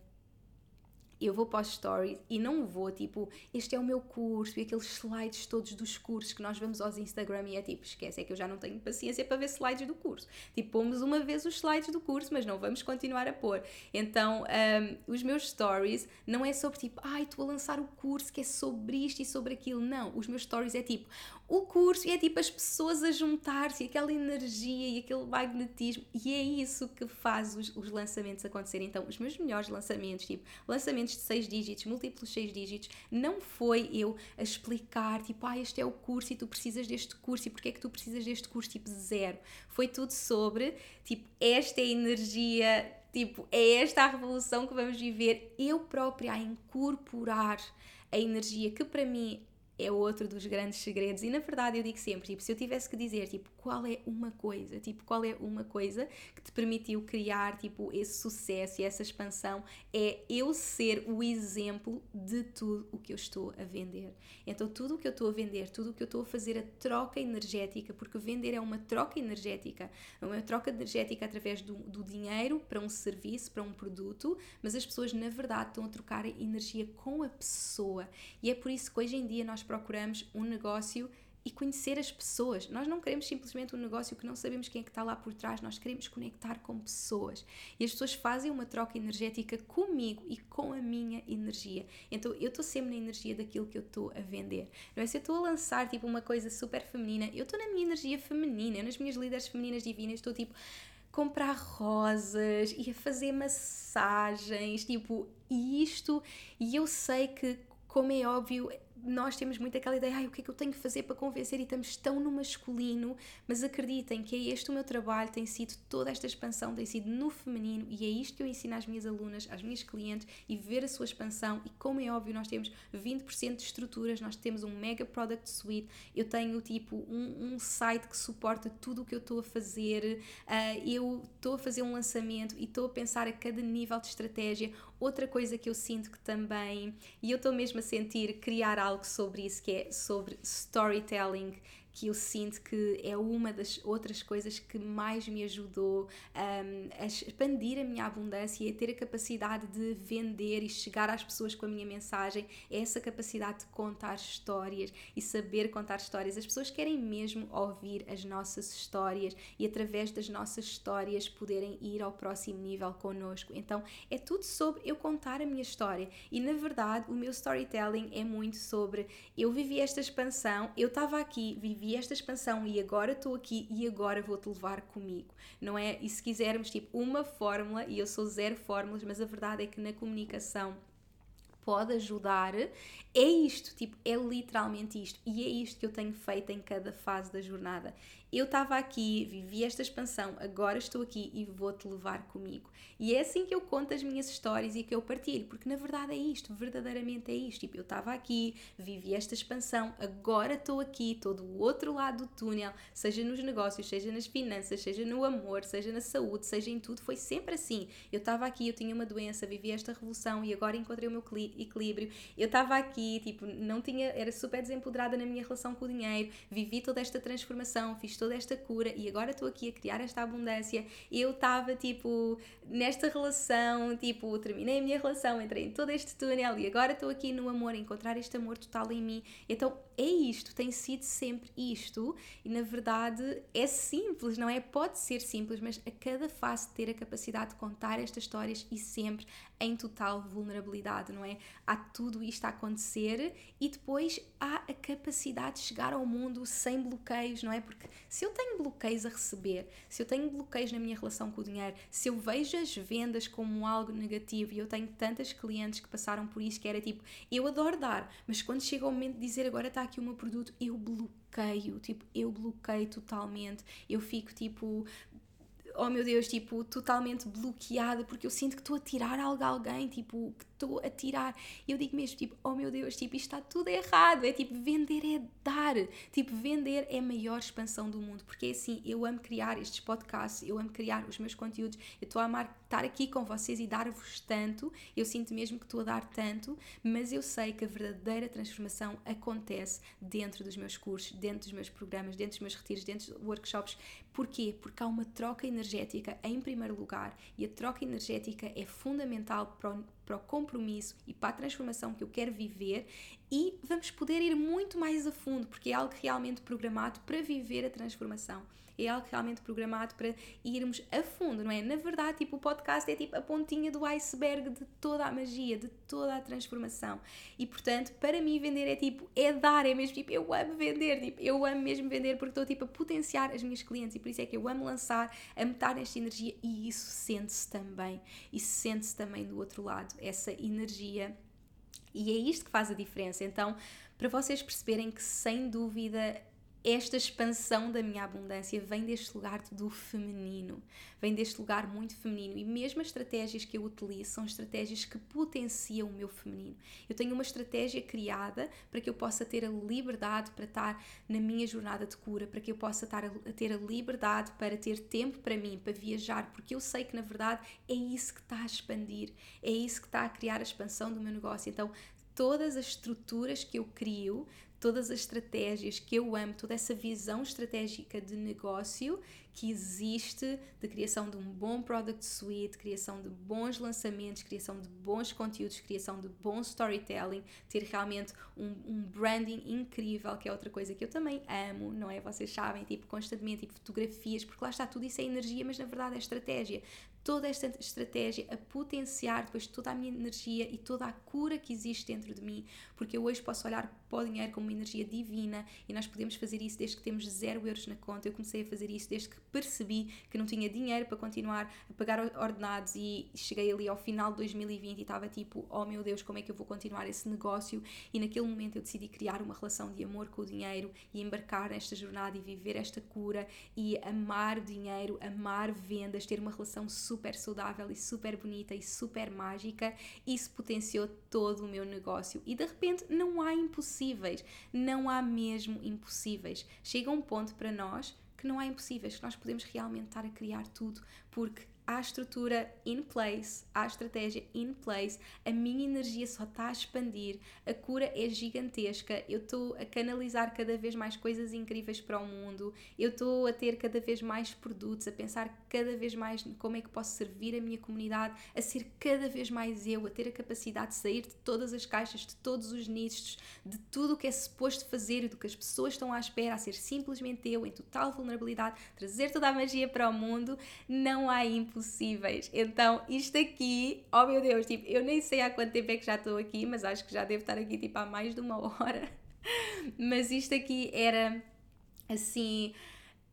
eu vou para os stories e não vou tipo, este é o meu curso e aqueles slides todos dos cursos que nós vamos aos Instagram e é tipo, esquece, é que eu já não tenho paciência para ver slides do curso. Tipo, pomos uma vez os slides do curso, mas não vamos continuar a pôr. Então, um, os meus stories não é sobre tipo, ai, estou a lançar o curso que é sobre isto e sobre aquilo. Não, os meus stories é tipo, o curso e é tipo as pessoas a juntar-se, aquela energia e aquele magnetismo, e é isso que faz os, os lançamentos acontecerem. Então, os meus melhores lançamentos, tipo, lançamentos de 6 dígitos, múltiplos 6 dígitos, não foi eu a explicar, tipo, ah, este é o curso e tu precisas deste curso e porque é que tu precisas deste curso, tipo, zero. Foi tudo sobre, tipo, esta é energia, tipo, é esta a revolução que vamos viver, eu própria a incorporar a energia que para mim é outro dos grandes segredos. E na verdade eu digo sempre, tipo, se eu tivesse que dizer, tipo, qual é uma coisa, tipo, qual é uma coisa que te permitiu criar, tipo, esse sucesso e essa expansão, é eu ser o exemplo de tudo o que eu estou a vender. Então, tudo o que eu estou a vender, tudo o que eu estou a fazer, a troca energética, porque vender é uma troca energética, é uma troca energética através do, do dinheiro para um serviço, para um produto, mas as pessoas, na verdade, estão a trocar energia com a pessoa. E é por isso que hoje em dia nós procuramos um negócio e conhecer as pessoas. Nós não queremos simplesmente um negócio que não sabemos quem é que está lá por trás, nós queremos conectar com pessoas. E as pessoas fazem uma troca energética comigo e com a minha energia. Então eu estou sempre na energia daquilo que eu estou a vender. Não é se eu estou a lançar tipo uma coisa super feminina, eu estou na minha energia feminina, nas minhas líderes femininas divinas, estou tipo comprar rosas e a fazer massagens, tipo, isto, e eu sei que como é óbvio, nós temos muito aquela ideia, ai, o que é que eu tenho que fazer para convencer? E estamos tão no masculino, mas acreditem que é este o meu trabalho, tem sido toda esta expansão, tem sido no feminino e é isto que eu ensino às minhas alunas, às minhas clientes e ver a sua expansão e como é óbvio nós temos 20% de estruturas, nós temos um mega product suite, eu tenho tipo um, um site que suporta tudo o que eu estou a fazer, uh, eu estou a fazer um lançamento e estou a pensar a cada nível de estratégia, outra coisa que eu sinto que também, e eu estou mesmo a sentir criar algo sobre isso, que é sobre storytelling que eu sinto que é uma das outras coisas que mais me ajudou um, a expandir a minha abundância e a ter a capacidade de vender e chegar às pessoas com a minha mensagem, é essa capacidade de contar histórias e saber contar histórias. As pessoas querem mesmo ouvir as nossas histórias e através das nossas histórias poderem ir ao próximo nível connosco. Então é tudo sobre eu contar a minha história e na verdade o meu storytelling é muito sobre eu vivi esta expansão, eu estava aqui, vivi vivi esta expansão e agora estou aqui e agora vou-te levar comigo, não é? E se quisermos, tipo, uma fórmula, e eu sou zero fórmulas, mas a verdade é que na comunicação pode ajudar, é isto, tipo, é literalmente isto. E é isto que eu tenho feito em cada fase da jornada eu estava aqui, vivi esta expansão, agora estou aqui e vou-te levar comigo. E é assim que eu conto as minhas histórias e que eu partilho, porque na verdade é isto, verdadeiramente é isto. Tipo, eu estava aqui, vivi esta expansão, agora estou aqui, estou do outro lado do túnel, seja nos negócios, seja nas finanças, seja no amor, seja na saúde, seja em tudo, foi sempre assim. Eu estava aqui, eu tinha uma doença, vivi esta revolução e agora encontrei o meu equilíbrio. Eu estava aqui, tipo, não tinha, era super desempoderada na minha relação com o dinheiro, vivi toda esta transformação, fiz toda esta cura e agora estou aqui a criar esta abundância. Eu estava tipo nesta relação, tipo, terminei a minha relação, entrei em todo este túnel e agora estou aqui no amor, encontrar este amor total em mim. Então é isto, tem sido sempre isto e na verdade é simples, não é? Pode ser simples, mas a cada fase ter a capacidade de contar estas histórias e sempre em total vulnerabilidade, não é? Há tudo isto a acontecer e depois há a capacidade de chegar ao mundo sem bloqueios, não é? Porque se eu tenho bloqueios a receber, se eu tenho bloqueios na minha relação com o dinheiro, se eu vejo as vendas como algo negativo e eu tenho tantas clientes que passaram por isso que era tipo, eu adoro dar, mas quando chega o momento de dizer agora está aqui o meu produto, eu bloqueio, tipo, eu bloqueio totalmente, eu fico tipo, oh meu Deus, tipo, totalmente bloqueada porque eu sinto que estou a tirar algo a alguém, tipo, que estou a tirar. Eu digo mesmo, tipo, oh meu Deus, tipo, isto está tudo errado. É tipo, vender é dar. Tipo, vender é a maior expansão do mundo. Porque é assim, eu amo criar estes podcasts, eu amo criar os meus conteúdos, eu estou a amar estar aqui com vocês e dar-vos tanto. Eu sinto mesmo que estou a dar tanto, mas eu sei que a verdadeira transformação acontece dentro dos meus cursos, dentro dos meus programas, dentro dos meus retiros, dentro dos workshops. Porquê? Porque há uma troca energética em primeiro lugar e a troca energética é fundamental para o para o compromisso e para a transformação que eu quero viver e vamos poder ir muito mais a fundo, porque é algo realmente programado para viver a transformação. É algo realmente programado para irmos a fundo, não é? Na verdade, tipo, o podcast é tipo a pontinha do iceberg de toda a magia, de toda a transformação. E portanto, para mim, vender é tipo, é dar, é mesmo tipo, eu amo vender, tipo, eu amo mesmo vender porque estou tipo a potenciar as minhas clientes e por isso é que eu amo lançar, a meter nesta energia e isso sente-se também. E sente-se também do outro lado, essa energia. E é isto que faz a diferença. Então, para vocês perceberem que sem dúvida esta expansão da minha abundância vem deste lugar do feminino, vem deste lugar muito feminino e mesmo as estratégias que eu utilizo são estratégias que potenciam o meu feminino. Eu tenho uma estratégia criada para que eu possa ter a liberdade para estar na minha jornada de cura, para que eu possa estar a, ter a liberdade para ter tempo para mim, para viajar, porque eu sei que na verdade é isso que está a expandir, é isso que está a criar a expansão do meu negócio. Então, todas as estruturas que eu crio todas as estratégias que eu amo, toda essa visão estratégica de negócio que existe de criação de um bom product suite, criação de bons lançamentos, criação de bons conteúdos, criação de bom storytelling, ter realmente um, um branding incrível, que é outra coisa que eu também amo, não é? Vocês sabem, tipo, constantemente, tipo, fotografias, porque lá está, tudo isso é energia, mas na verdade é estratégia toda esta estratégia a potenciar depois toda a minha energia e toda a cura que existe dentro de mim, porque eu hoje posso olhar para o dinheiro como uma energia divina e nós podemos fazer isso desde que temos zero euros na conta. Eu comecei a fazer isso desde que percebi que não tinha dinheiro para continuar a pagar ordenados e cheguei ali ao final de 2020 e estava tipo, oh meu Deus, como é que eu vou continuar esse negócio? E naquele momento eu decidi criar uma relação de amor com o dinheiro e embarcar nesta jornada e viver esta cura e amar o dinheiro, amar vendas, ter uma relação super saudável e super bonita e super mágica. Isso potenciou todo o meu negócio e de repente não há impossíveis, não há mesmo impossíveis. Chega um ponto para nós que não há impossíveis, que nós podemos realmente estar a criar tudo, porque há estrutura in place, há estratégia in place, a minha energia só está a expandir, a cura é gigantesca, eu estou a canalizar cada vez mais coisas incríveis para o mundo, eu estou a ter cada vez mais produtos, a pensar cada vez mais como é que posso servir a minha comunidade, a ser cada vez mais eu, a ter a capacidade de sair de todas as caixas, de todos os nichos, de tudo o que é suposto fazer e do que as pessoas estão à espera, a ser simplesmente eu, em total vulnerabilidade, trazer toda a magia para o mundo, não há impossível possíveis. Então, isto aqui, oh meu Deus, tipo, eu nem sei há quanto tempo é que já estou aqui, mas acho que já devo estar aqui tipo há mais de uma (laughs) hora. Mas isto aqui era assim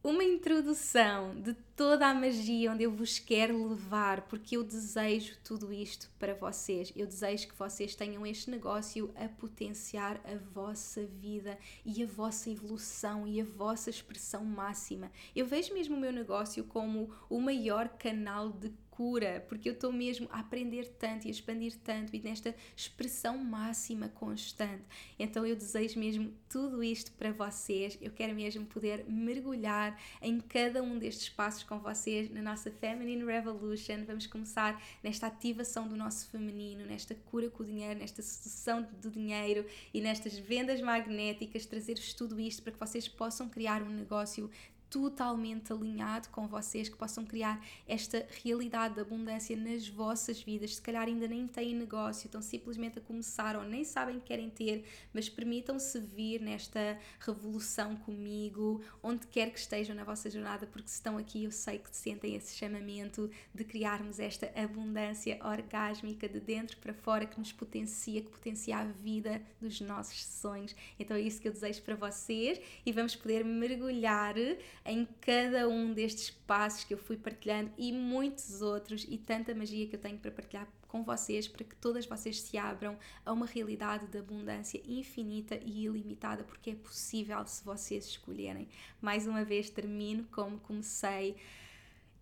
uma introdução de toda a magia onde eu vos quero levar, porque eu desejo tudo isto para vocês. Eu desejo que vocês tenham este negócio a potenciar a vossa vida e a vossa evolução e a vossa expressão máxima. Eu vejo mesmo o meu negócio como o maior canal de cura, porque eu estou mesmo a aprender tanto e a expandir tanto e nesta expressão máxima constante. Então eu desejo mesmo tudo isto para vocês. Eu quero mesmo poder mergulhar em cada um destes passos com vocês na nossa Feminine Revolution. Vamos começar nesta ativação do nosso feminino, nesta cura com o dinheiro, nesta sedução do dinheiro e nestas vendas magnéticas, trazer-vos tudo isto para que vocês possam criar um negócio totalmente alinhado com vocês, que possam criar esta realidade de abundância nas vossas vidas. Se calhar ainda nem têm negócio, estão simplesmente a começar ou nem sabem que querem ter, mas permitam-se vir nesta revolução comigo, onde quer que estejam na vossa jornada, porque se estão aqui, eu sei que sentem esse chamamento de criarmos esta abundância orgásmica de dentro para fora que nos potencia, que potencia a vida dos nossos sonhos. Então é isso que eu desejo para vocês e vamos poder mergulhar em cada um destes passos que eu fui partilhando e muitos outros e tanta magia que eu tenho para partilhar com vocês para que todas vocês se abram a uma realidade de abundância infinita e ilimitada, porque é possível se vocês escolherem. Mais uma vez termino como comecei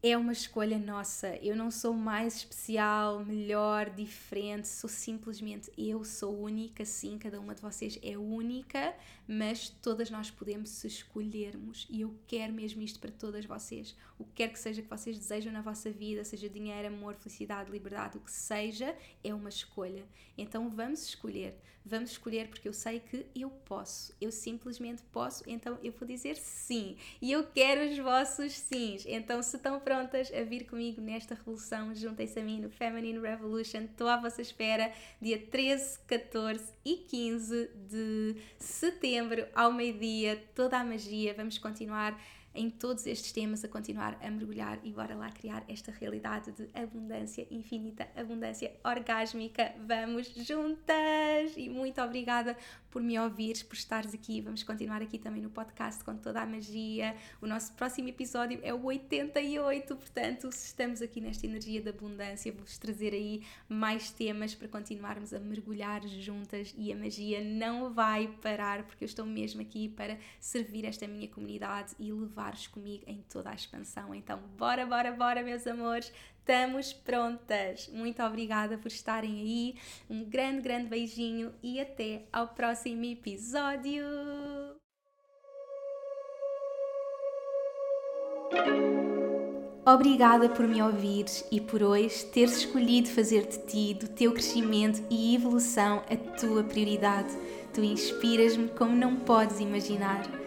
é uma escolha nossa. Eu não sou mais especial, melhor, diferente, sou simplesmente eu, sou única, sim, cada uma de vocês é única, mas todas nós podemos se escolhermos e eu quero mesmo isto para todas vocês. O que quer que seja que vocês desejam na vossa vida, seja dinheiro, amor, felicidade, liberdade, o que seja, é uma escolha. Então vamos escolher, vamos escolher porque eu sei que eu posso, eu simplesmente posso, então eu vou dizer sim e eu quero os vossos sims. Então se estão prontas a vir comigo nesta revolução, juntem-se a mim no Feminine Revolution. Estou à vossa espera, dia 13, 14 e 15 de setembro, ao meio-dia, toda a magia. Vamos continuar em todos estes temas a continuar a mergulhar e bora lá criar esta realidade de abundância infinita, abundância orgásmica. Vamos juntas! E muito obrigada por me ouvires, por estares aqui. Vamos continuar aqui também no podcast com toda a magia. O nosso próximo episódio é o 88, portanto, se estamos aqui nesta energia de abundância, vou-vos trazer aí mais temas para continuarmos a mergulhar juntas e a magia não vai parar, porque eu estou mesmo aqui para servir esta minha comunidade e levar-vos comigo em toda a expansão. Então, bora, bora, bora, meus amores! Estamos prontas. Muito obrigada por estarem aí. Um grande, grande beijinho e até ao próximo episódio. Obrigada por me ouvires e por hoje teres escolhido fazer de ti, do teu crescimento e evolução, a tua prioridade. Tu inspiras-me como não podes imaginar.